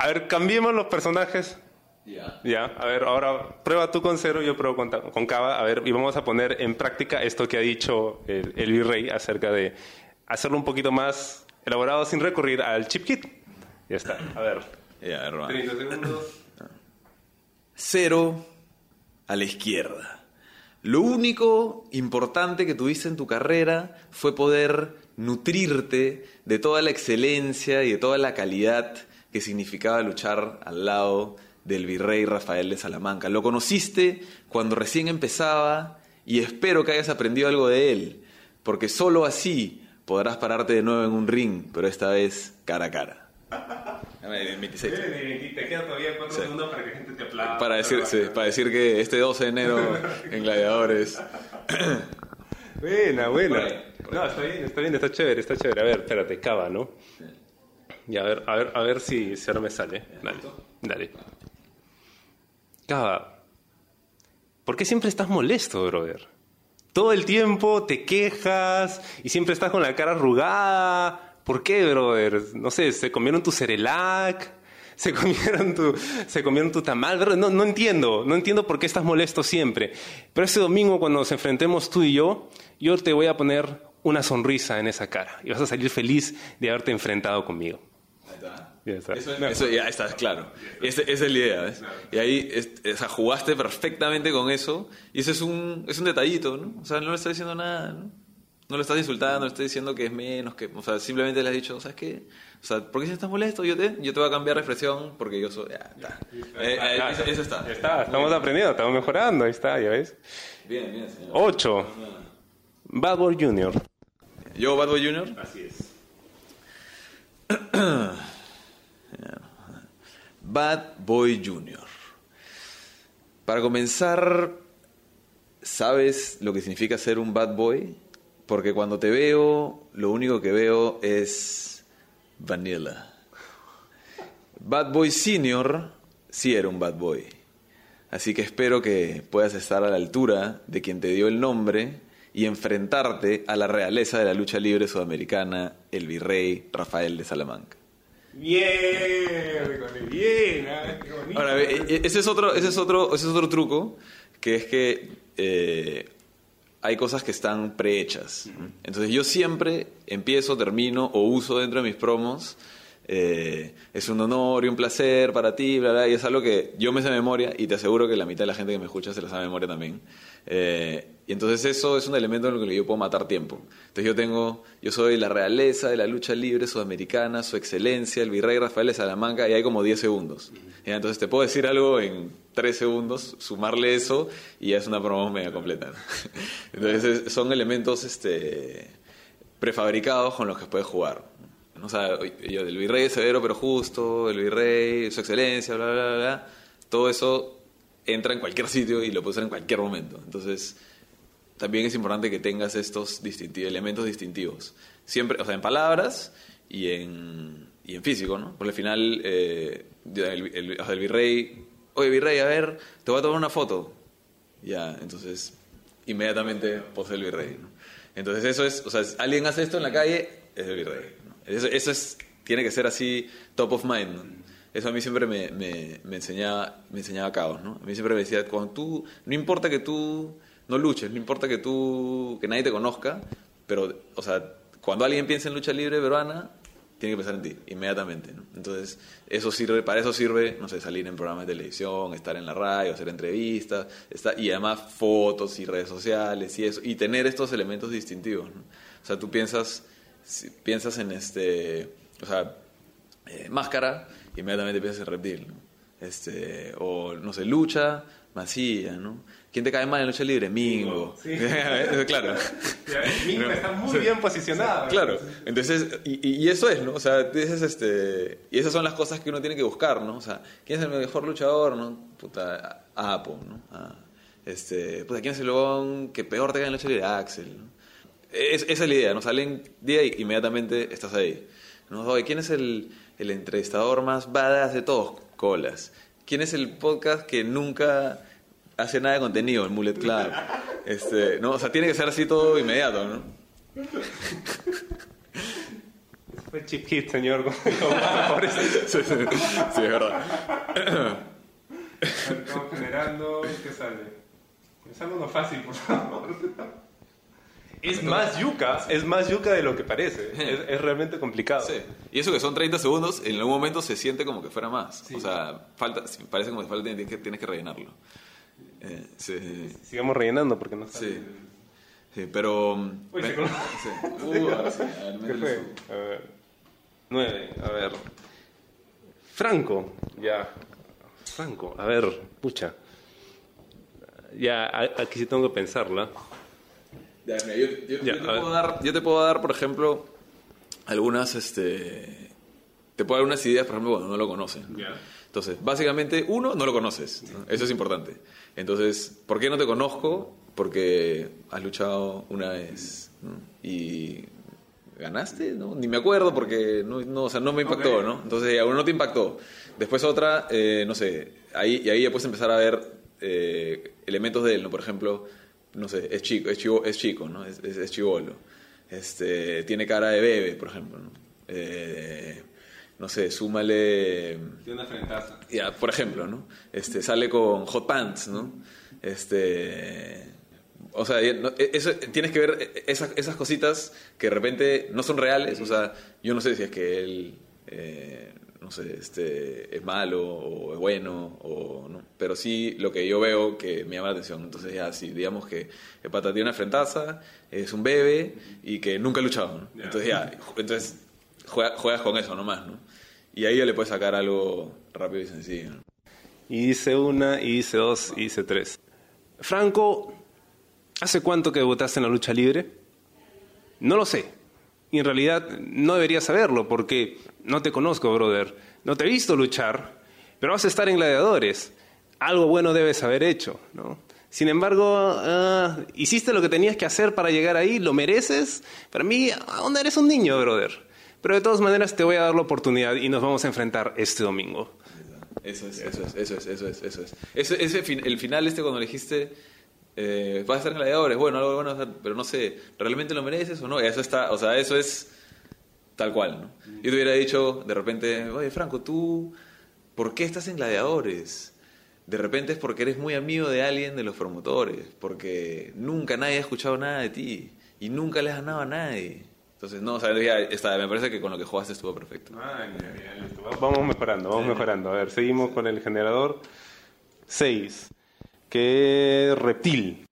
A ver, cambiemos los personajes. Ya. Ya, a ver, ahora prueba tú con cero, yo pruebo con, Cava. A ver, y vamos a poner en práctica esto que ha dicho el, el virrey acerca de hacerlo un poquito más elaborado sin recurrir al chip kit. Ya está, a ver. Ya, hermano. 30 segundos. Cero a la izquierda. Lo único importante que tuviste en tu carrera fue poder nutrirte de toda la excelencia y de toda la calidad que significaba luchar al lado del virrey Rafael de Salamanca. Lo conociste cuando recién empezaba y espero que hayas aprendido algo de él, porque solo así podrás pararte de nuevo en un ring, pero esta vez cara a cara. 26. Te quedan todavía 4 Sí. segundos para que la gente te aplauda. Para decir, sí, para decir que este 12 de enero (laughs) en Gladiadores. Buena, buena. No, está bien, está bien, está chévere, está chévere. A ver, espérate, Cava, ¿no? Ya, a ver, a ver, a ver si, si ahora me sale. Dale, dale. Cava, ¿por qué siempre estás molesto, brother? Todo el tiempo te quejas y siempre estás con la cara arrugada. ¿Por qué, brother? No sé, se comieron tu cerelac, se (laughs) comieron tu, se comieron tu tamal. brother. No, no entiendo, no entiendo por qué estás molesto siempre. Pero este domingo, cuando nos enfrentemos tú y yo, yo te voy a poner una sonrisa en esa cara y vas a salir feliz de haberte enfrentado conmigo. Ya está. Eso, eso ya está, claro. Ese- esa es la idea, ¿ves? Y ahí es- o sea, jugaste perfectamente con eso. Y eso es un, es un detallito, ¿no? O sea, no le estás diciendo nada, ¿no? No le estás insultando, no le estás diciendo que es menos, que... O sea, simplemente le has dicho, ¿sabes qué? O sea, ¿por qué si estás molesto? Yo te, yo te voy a cambiar expresión porque yo soy... Ya, está. Eh, eh, eso, eso está. Ya está, estamos aprendiendo, estamos mejorando, ahí está, ya ves. Bien, bien, señor. 8. Bad Boy Jr. Yo, Bad Boy Jr., Así es. (clears throat) Bad Boy Jr. Para comenzar, ¿sabes lo que significa ser un bad boy? Porque cuando te veo, lo único que veo es vanilla. Bad Boy Senior sí era un bad boy. Así que espero que puedas estar a la altura de quien te dio el nombre y enfrentarte a la realeza de la lucha libre sudamericana, el virrey Rafael de Salamanca. Bien, bien, qué bonito. Ahora, e- e- ese es otro, ese es otro, ese es otro truco, que es que eh, hay cosas que están prehechas. Entonces yo siempre empiezo, termino o uso dentro de mis promos. eh, es un honor y un placer para ti, bla, bla, y es algo que yo me sé de memoria y te aseguro que la mitad de la gente que me escucha se la sabe de memoria también. Eh, y entonces eso es un elemento en el que yo puedo matar tiempo. Entonces yo tengo, yo soy la realeza de la lucha libre sudamericana, su excelencia, el virrey Rafael de Salamanca, y hay como 10 segundos. Ya, Entonces te puedo decir algo en 3 segundos, sumarle eso, y ya es una promo mega completa. (laughs) Entonces es- son elementos este, prefabricados con los que puedes jugar. O sea, yo, el virrey es severo pero justo, el virrey, su excelencia, bla, bla, bla, bla. Todo eso entra en cualquier sitio y lo puedes usar en cualquier momento. Entonces, también es importante que tengas estos distinti- elementos distintivos. Siempre, o sea, en palabras y en, y en físico, ¿no? Porque al final, eh, el, el- el virrey, oye, virrey, a ver, te voy a tomar una foto. Ya, entonces, inmediatamente posee el virrey, ¿no? Entonces, eso es, o sea, si alguien hace esto en la calle, es el virrey. ¿no? Eso, eso es, tiene que ser así top of mind, ¿no? Eso a mí siempre me, me, me enseñaba, me enseñaba caos, ¿no? A mí siempre me decía, cuando tú, no importa que tú no luches, no importa que tú, que nadie te conozca, pero, o sea, cuando alguien piensa en lucha libre peruana, tiene que pensar en ti, inmediatamente. Entonces, eso sirve, para eso sirve, no sé, salir en programas de televisión, estar en la radio, hacer entrevistas, está, y además fotos y redes sociales y eso, y tener estos elementos distintivos. O sea, tú piensas, piensas en este, o sea, eh, máscara, inmediatamente piensas en reptil. Este, o, no sé, lucha, masilla, ¿no? ¿Quién te cae mal en lucha libre? Mingo. Sí. (laughs) claro. Mingo está muy bien posicionado. Claro, entonces, y, eso es, ¿no? O sea, dices, este, y esas son las cosas que uno tiene que buscar, ¿no? O sea, ¿quién es el mejor luchador, no? Puta, Apo, ¿no? Ah, este, puta, ¿quién es el lobón que peor te cae en la lucha libre? Axel, ¿no? Es- esa es la idea, ¿no? Salen día y inmediatamente estás ahí. ¿no? Oye, ¿quién es el, el entrevistador más badass de todos? Colas. ¿Quién es el podcast que nunca hace nada de contenido? El Mullet Club. Este, ¿no? O sea, tiene que ser así todo inmediato, ¿no? Fue chip hit, señor. (laughs) Sí, sí, sí, es verdad. estamos generando. ¿Qué sale? Es algo no fácil, por favor. Es más yuca, es más yuca de lo que parece. Es, es realmente complicado. Sí. Y eso que son 30 segundos, en algún momento se siente como que fuera más. O sea, falta, parece como que falta, tienes que, tienes que rellenarlo. Eh, sí. Sigamos rellenando porque no. Sí. Sí, pero... Uy, se coló. sí. (laughs) Uh, sí, a ver, ¿Qué métele fue? su- A ver. Nueve, a ver. Franco, ya. Franco, a ver, pucha. Ya, aquí sí tengo que pensarla. Ya, mira, yo, yo- Ya, yo te puedo dar, yo te puedo dar, por ejemplo, algunas, este, te puedo dar unas ideas, por ejemplo, cuando no lo conocen. Entonces, básicamente, uno, no lo conoces. ¿no? Eso es importante. Entonces, ¿por qué no te conozco? Porque has luchado una vez ¿no? y ganaste, ¿no? Ni me acuerdo porque no, no, o sea, no me impactó. ¿no? Entonces, uno no te impactó. Después otra, eh, no sé, ahí, y ahí ya puedes empezar a ver eh, elementos de él, ¿no? Por ejemplo, no sé, es chico, es chivo, es chico, ¿no? Es, es, es chivolo. Este, tiene cara de bebé, por ejemplo, ¿no? Eh, no sé, súmale... Tiene una frentaza. Ya, por ejemplo, ¿no? Este, sale con hot pants, ¿no? Este, o sea, e- eso, tienes que ver esas, esas cositas que de repente no son reales. O sea, yo no sé si es que él, eh, no sé, este, es malo o es bueno, o no. Pero sí lo que yo veo que me llama la atención. Entonces, ya, sí, digamos que el pata tiene una frentaza, es un bebé y que nunca ha luchado, ¿no? Entonces, ya, entonces juega- juegas con eso nomás, ¿no? Y ahí ya le puedes sacar algo rápido y sencillo. Y hice una, y hice dos, y hice tres. Franco, ¿hace cuánto que debutaste en la lucha libre? No lo sé. Y en realidad no deberías saberlo porque no te conozco, brother. No te he visto luchar, pero vas a estar en gladiadores. Algo bueno debes haber hecho, ¿no? Sin embargo, ah, hiciste lo que tenías que hacer para llegar ahí, lo mereces. Para mí, aún eres un niño, brother. Pero de todas maneras te voy a dar la oportunidad y nos vamos a enfrentar este domingo. Eso es, eso es, eso es, eso es, eso es. Ese, ese el final este cuando le dijiste, eh, vas a en gladiadores, bueno, algo bueno, pero no sé, ¿realmente lo mereces o no? Eso está, o sea, eso es tal cual, ¿no? Yo te hubiera dicho de repente, oye, Franco, tú, ¿por qué estás en gladiadores? de repente es porque eres muy amigo de alguien de los promotores, porque nunca nadie ha escuchado nada de ti y nunca le has ganado a nadie. Entonces, no, o sea, ya está, me parece que con lo que jugaste estuvo perfecto. Vamos mejorando, vamos mejorando. A ver, seguimos con el generador 6, que es reptil.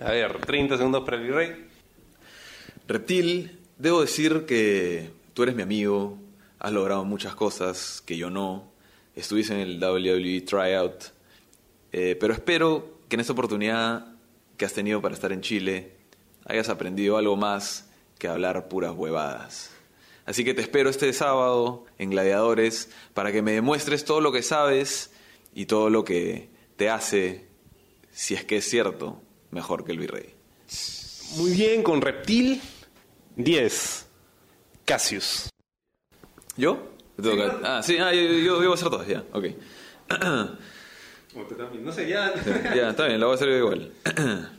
A ver, 30 segundos para el virrey. Reptil, debo decir que tú eres mi amigo, has logrado muchas cosas que yo no. Estuviste en el WWE Tryout, eh, pero espero que en esta oportunidad que has tenido para estar en Chile hayas aprendido algo más que hablar puras huevadas. Así que te espero este sábado en Gladiadores para que me demuestres todo lo que sabes y todo lo que te hace, si es que es cierto, mejor que el virrey. Muy bien, con Reptil, 10. Cassius. ¿Yo? Ah, sí, ah, yo, voy a hacer todas, ya, ok. (clears throat) No sé, ya. Ya, está bien, lo voy a hacer igual. (clears throat)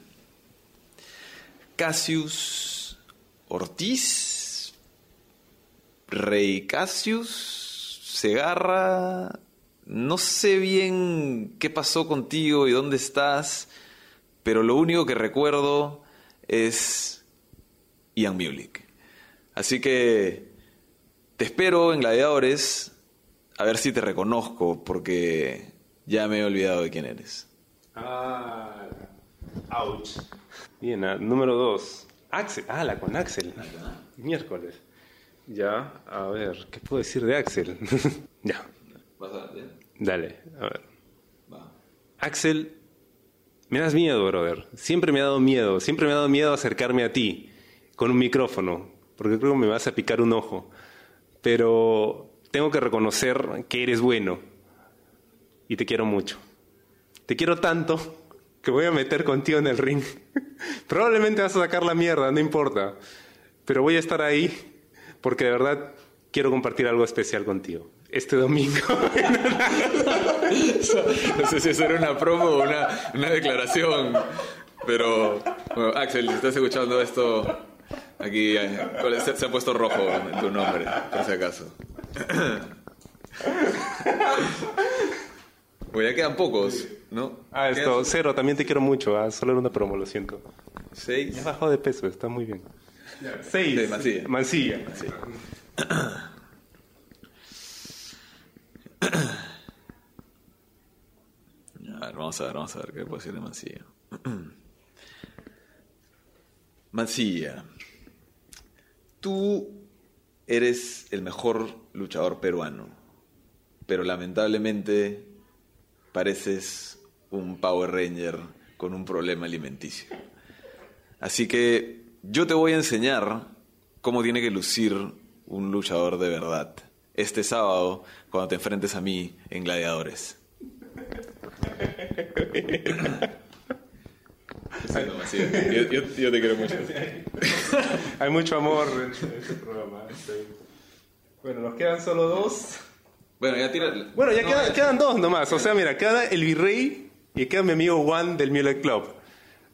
Cassius Ortiz, Rey Cassius, Segarra, no sé bien qué pasó contigo y dónde estás, pero lo único que recuerdo es Ian Mulick. Así que te espero en Gladiadores a ver si te reconozco, porque ya me he olvidado de quién eres. Ah, ouch. Bien, ah, número dos. Axel. Ah, la con Axel. Miércoles. Ya, a ver, ¿qué puedo decir de Axel? (laughs) ya. Dale, a ver. Axel, me das miedo, brother. Siempre me ha dado miedo. Siempre me ha dado miedo acercarme a ti con un micrófono, porque creo que me vas a picar un ojo. Pero tengo que reconocer que eres bueno y te quiero mucho. Te quiero tanto que voy a meter contigo en el ring. (laughs) Probablemente vas a sacar la mierda, no importa. Pero voy a estar ahí porque de verdad quiero compartir algo especial contigo. Este domingo. (laughs) no sé si eso era una promo o una, una declaración. Pero, bueno, Axel, si estás escuchando esto, aquí eh, se, se ha puesto rojo tu nombre, por si acaso. (laughs) Pues ya quedan pocos, ¿no? Ah, esto, cero, también te quiero mucho. Ah, solo era una promo, lo siento. Seis. Ya bajado de peso, está muy bien. Seis. Sí, Mancilla. Mancilla. (clears throat) A ver, vamos a ver, vamos a ver qué puedo decir de Mancilla. (clears throat) Mancilla, tú eres el mejor luchador peruano, pero lamentablemente pareces un Power Ranger con un problema alimenticio. Así que yo te voy a enseñar cómo tiene que lucir un luchador de verdad este sábado cuando te enfrentes a mí en Gladiadores. (laughs) yo, te quiero mucho. Hay mucho amor en este programa. Bueno, nos quedan solo dos. Bueno, ya tira. Bueno, ya quedan dos nomás. O sea, mira, queda el virrey y queda mi amigo Juan del Mullet Club.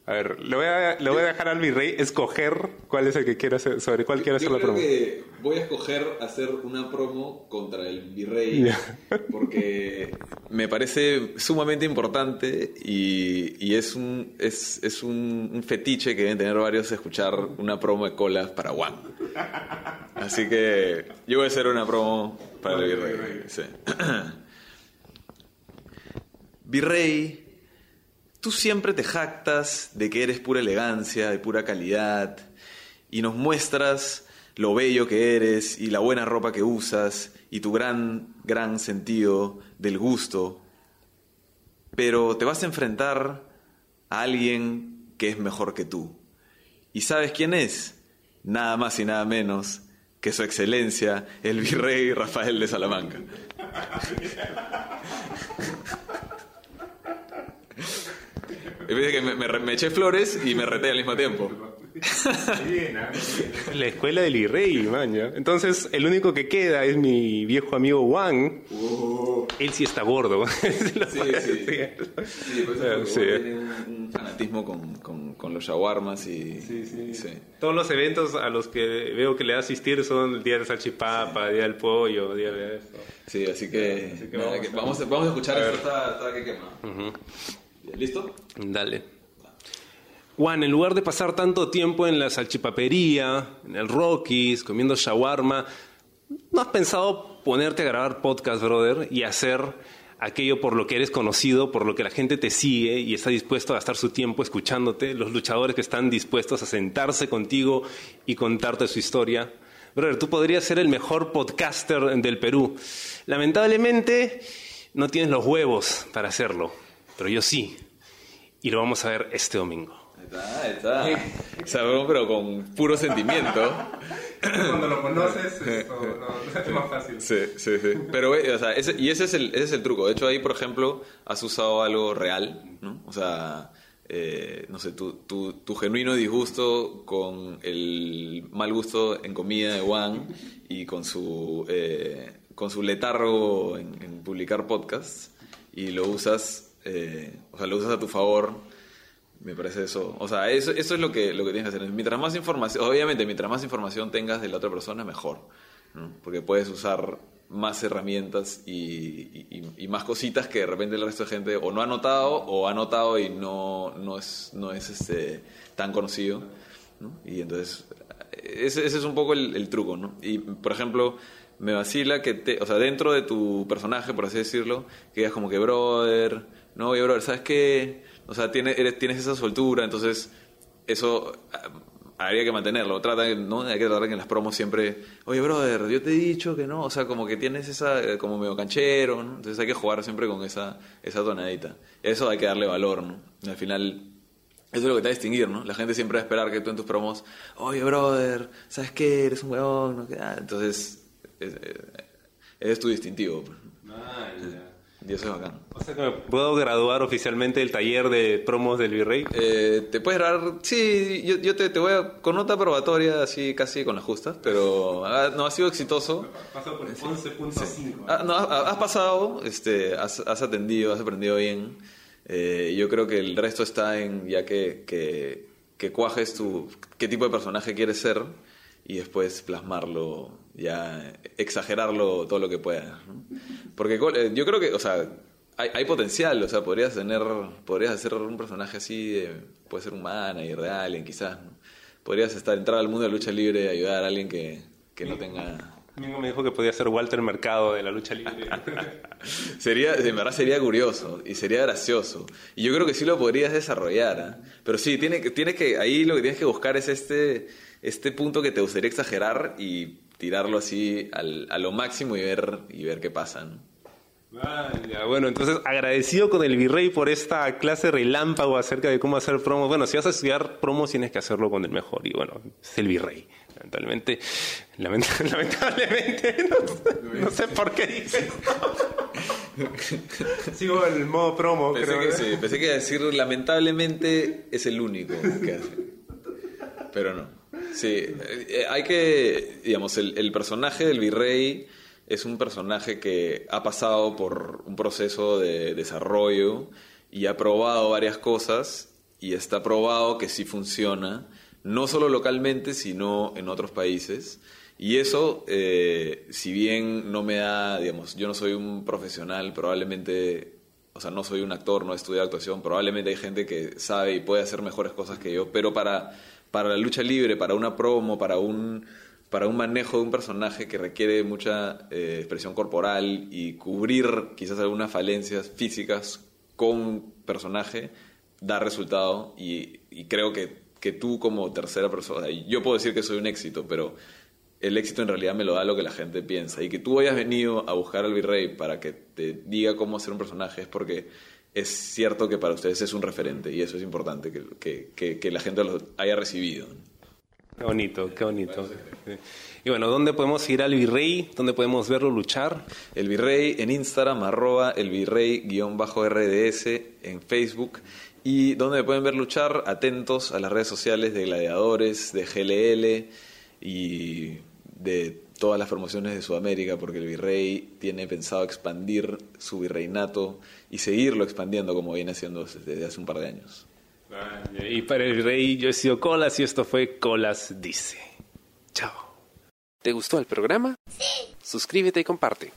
A ver, le voy a, le voy a dejar al virrey escoger cuál es el que quiere hacer, sobre cuál quiere hacer la promo. Que voy a escoger hacer una promo contra el virrey porque me parece sumamente importante y, y es, un, es, es un, fetiche que deben tener varios escuchar una promo de colas para Juan. Así que yo voy a hacer una promo para el virrey. Sí. (clears throat) virrey Tú siempre te jactas de que eres pura elegancia, de pura calidad, y nos muestras lo bello que eres y la buena ropa que usas y tu gran, gran sentido del gusto. Pero te vas a enfrentar a alguien que es mejor que tú. ¿Y sabes quién es? Nada más y nada menos que su excelencia, el virrey Rafael de Salamanca. (laughs) Es que me, eché flores y me reté al mismo tiempo. (laughs) La escuela del virrey, man, ya. Entonces, el único que queda es mi viejo amigo Juan. Él sí está gordo. (laughs) Sí, sí. Sí, por eso Sí. tiene un, fanatismo con, con, con los shawarmas y... Sí, sí. sí. Todos los eventos a los que veo que le va a asistir son el día del salchipapa, día del pollo, día de esto. Sí, así que, Así que nada, vamos que a- vamos, a, vamos a escuchar A está, está que quema. ¿Listo? Dale. Juan, en lugar de pasar tanto tiempo en la salchipapería, en el Rockies, comiendo shawarma, ¿no has pensado ponerte a grabar podcast, brother, y hacer aquello por lo que eres conocido, por lo que la gente te sigue y está dispuesto a gastar su tiempo escuchándote? Los luchadores que están dispuestos a sentarse contigo y contarte su historia. Brother, tú podrías ser el mejor podcaster del Perú. Lamentablemente, no tienes los huevos para hacerlo, pero yo sí. Y lo vamos a ver este domingo. Ahí está, ahí está. Sabrón, pero con puro sentimiento. Cuando lo conoces, es más fácil. Sí, sí, sí. Pero, eh, o sea, ese- y ese es, el, ese es el truco. De hecho, ahí, por ejemplo, has usado algo real, ¿no? O sea, eh, no sé, tu, tu, tu genuino disgusto con el mal gusto en comida de Juan y con su, eh, con su letargo en, en publicar podcasts y lo usas, eh, o sea, lo usas a tu favor. Me parece eso. O sea, eso, eso es lo que, lo que tienes que hacer. Mientras más información, obviamente, mientras más información tengas de la otra persona, mejor. Porque puedes usar más herramientas y, y- más cositas que de repente el resto de gente o no ha notado o ha notado y no, no es, no es este, tan conocido. ¿no? Y entonces, ese, ese es un poco el, el truco. ¿no? Y, por ejemplo, me vacila que, te, o sea, dentro de tu personaje, por así decirlo, que digas como que, brother, no, oye, brother, ¿sabes qué? O sea, tiene- eres- tienes esa soltura, entonces eso ah, habría que mantenerlo. Trata, de- ¿no? Hay que tratar que en las promos siempre, oye, brother, yo te he dicho que no, o sea, como que tienes esa, eh, como medio canchero, ¿no? Entonces hay que jugar siempre con esa, esa tonadita. Eso hay que darle valor, ¿no? Al final, eso es lo que te va a distinguir, ¿no? La gente siempre va a esperar que tú en tus promos, oye, brother, ¿sabes qué? Eres un huevón, ¿no? Ah, Entonces, es, es- es tu distintivo. pues. Y eso es bacán. O sea que me puedo graduar oficialmente del taller de promos del Virrey. Eh, ¿Te puedes grabar? Sí, yo, yo te, te voy a... Con nota probatoria, así casi con las justas, pero ah, no ha sido exitoso. Paso por el 11.5. Ah, no, has pasado, este, has, has atendido, has aprendido bien. Eh, yo creo que el resto está en ya que, que, que cuajes tu, qué tipo de personaje quieres ser y después plasmarlo, ya exagerarlo todo lo que puedas. ¿no? Porque eh, yo creo que, o sea, hay, hay potencial, o sea, podrías tener, podrías hacer un personaje así, eh, puede ser un manager de alguien quizás, ¿no? Podrías estar, entrar al mundo de la lucha libre y ayudar a alguien que, que no tenga... Mingo me dijo que podía ser Walter Mercado de la lucha libre. (laughs) Sería, en verdad sería curioso y sería gracioso. Y yo creo que sí lo podrías desarrollar. ¿ah? Pero sí, tiene, tienes que, ahí lo que tienes que buscar es este, este punto que te gustaría exagerar y tirarlo así al- a lo máximo y ver, y ver qué pasa. ¿no? Ah, ya, bueno, entonces agradecido con el Virrey por esta clase relámpago acerca de cómo hacer promos. Bueno, si vas a estudiar promos tienes que hacerlo con el mejor y bueno, es el Virrey. Lamentablemente, (laughs) lament- (laughs) lamentablemente, no, no sé por qué dices. Sigo en el modo promo, Pensé creo. que, ¿eh? sí, pensé que iba a decir lamentablemente es el único que hace. Pero no. Sí, eh, hay que, digamos, el, el personaje del virrey es un personaje que ha pasado por un proceso de desarrollo y ha probado varias cosas y está probado que sí funciona, no solo localmente, sino en otros países. Y eso, eh, si bien no me da, digamos, yo no soy un profesional, probablemente o sea, no soy un actor, no he estudiado actuación, probablemente hay gente que sabe y puede hacer mejores cosas que yo, pero para, para la lucha libre, para una promo, para un, para un manejo de un personaje que requiere mucha eh, expresión corporal y cubrir quizás algunas falencias físicas con personaje, da resultado y, creo que, que tú como tercera persona, yo puedo decir que soy un éxito, pero el éxito en realidad me lo da lo que la gente piensa. Y que tú hayas venido a buscar al virrey para que te diga cómo hacer un personaje es porque es cierto que para ustedes es un referente y eso es importante, que- que la gente lo haya recibido. Qué bonito, qué bonito. Y bueno, ¿dónde podemos ir al Virrey? ¿Dónde podemos verlo luchar? El virrey en Instagram, arroba el virrey-rds en Facebook y donde pueden ver luchar, atentos a las redes sociales de Gladiadores, de GLL y de todas las promociones de Sudamérica, porque el virrey tiene pensado expandir su virreinato y seguirlo expandiendo como viene haciendo desde hace un par de años. Y para el virrey yo he sido Colas y esto fue Colas Dice. Chao. ¿Te gustó el programa? Sí. Suscríbete y comparte.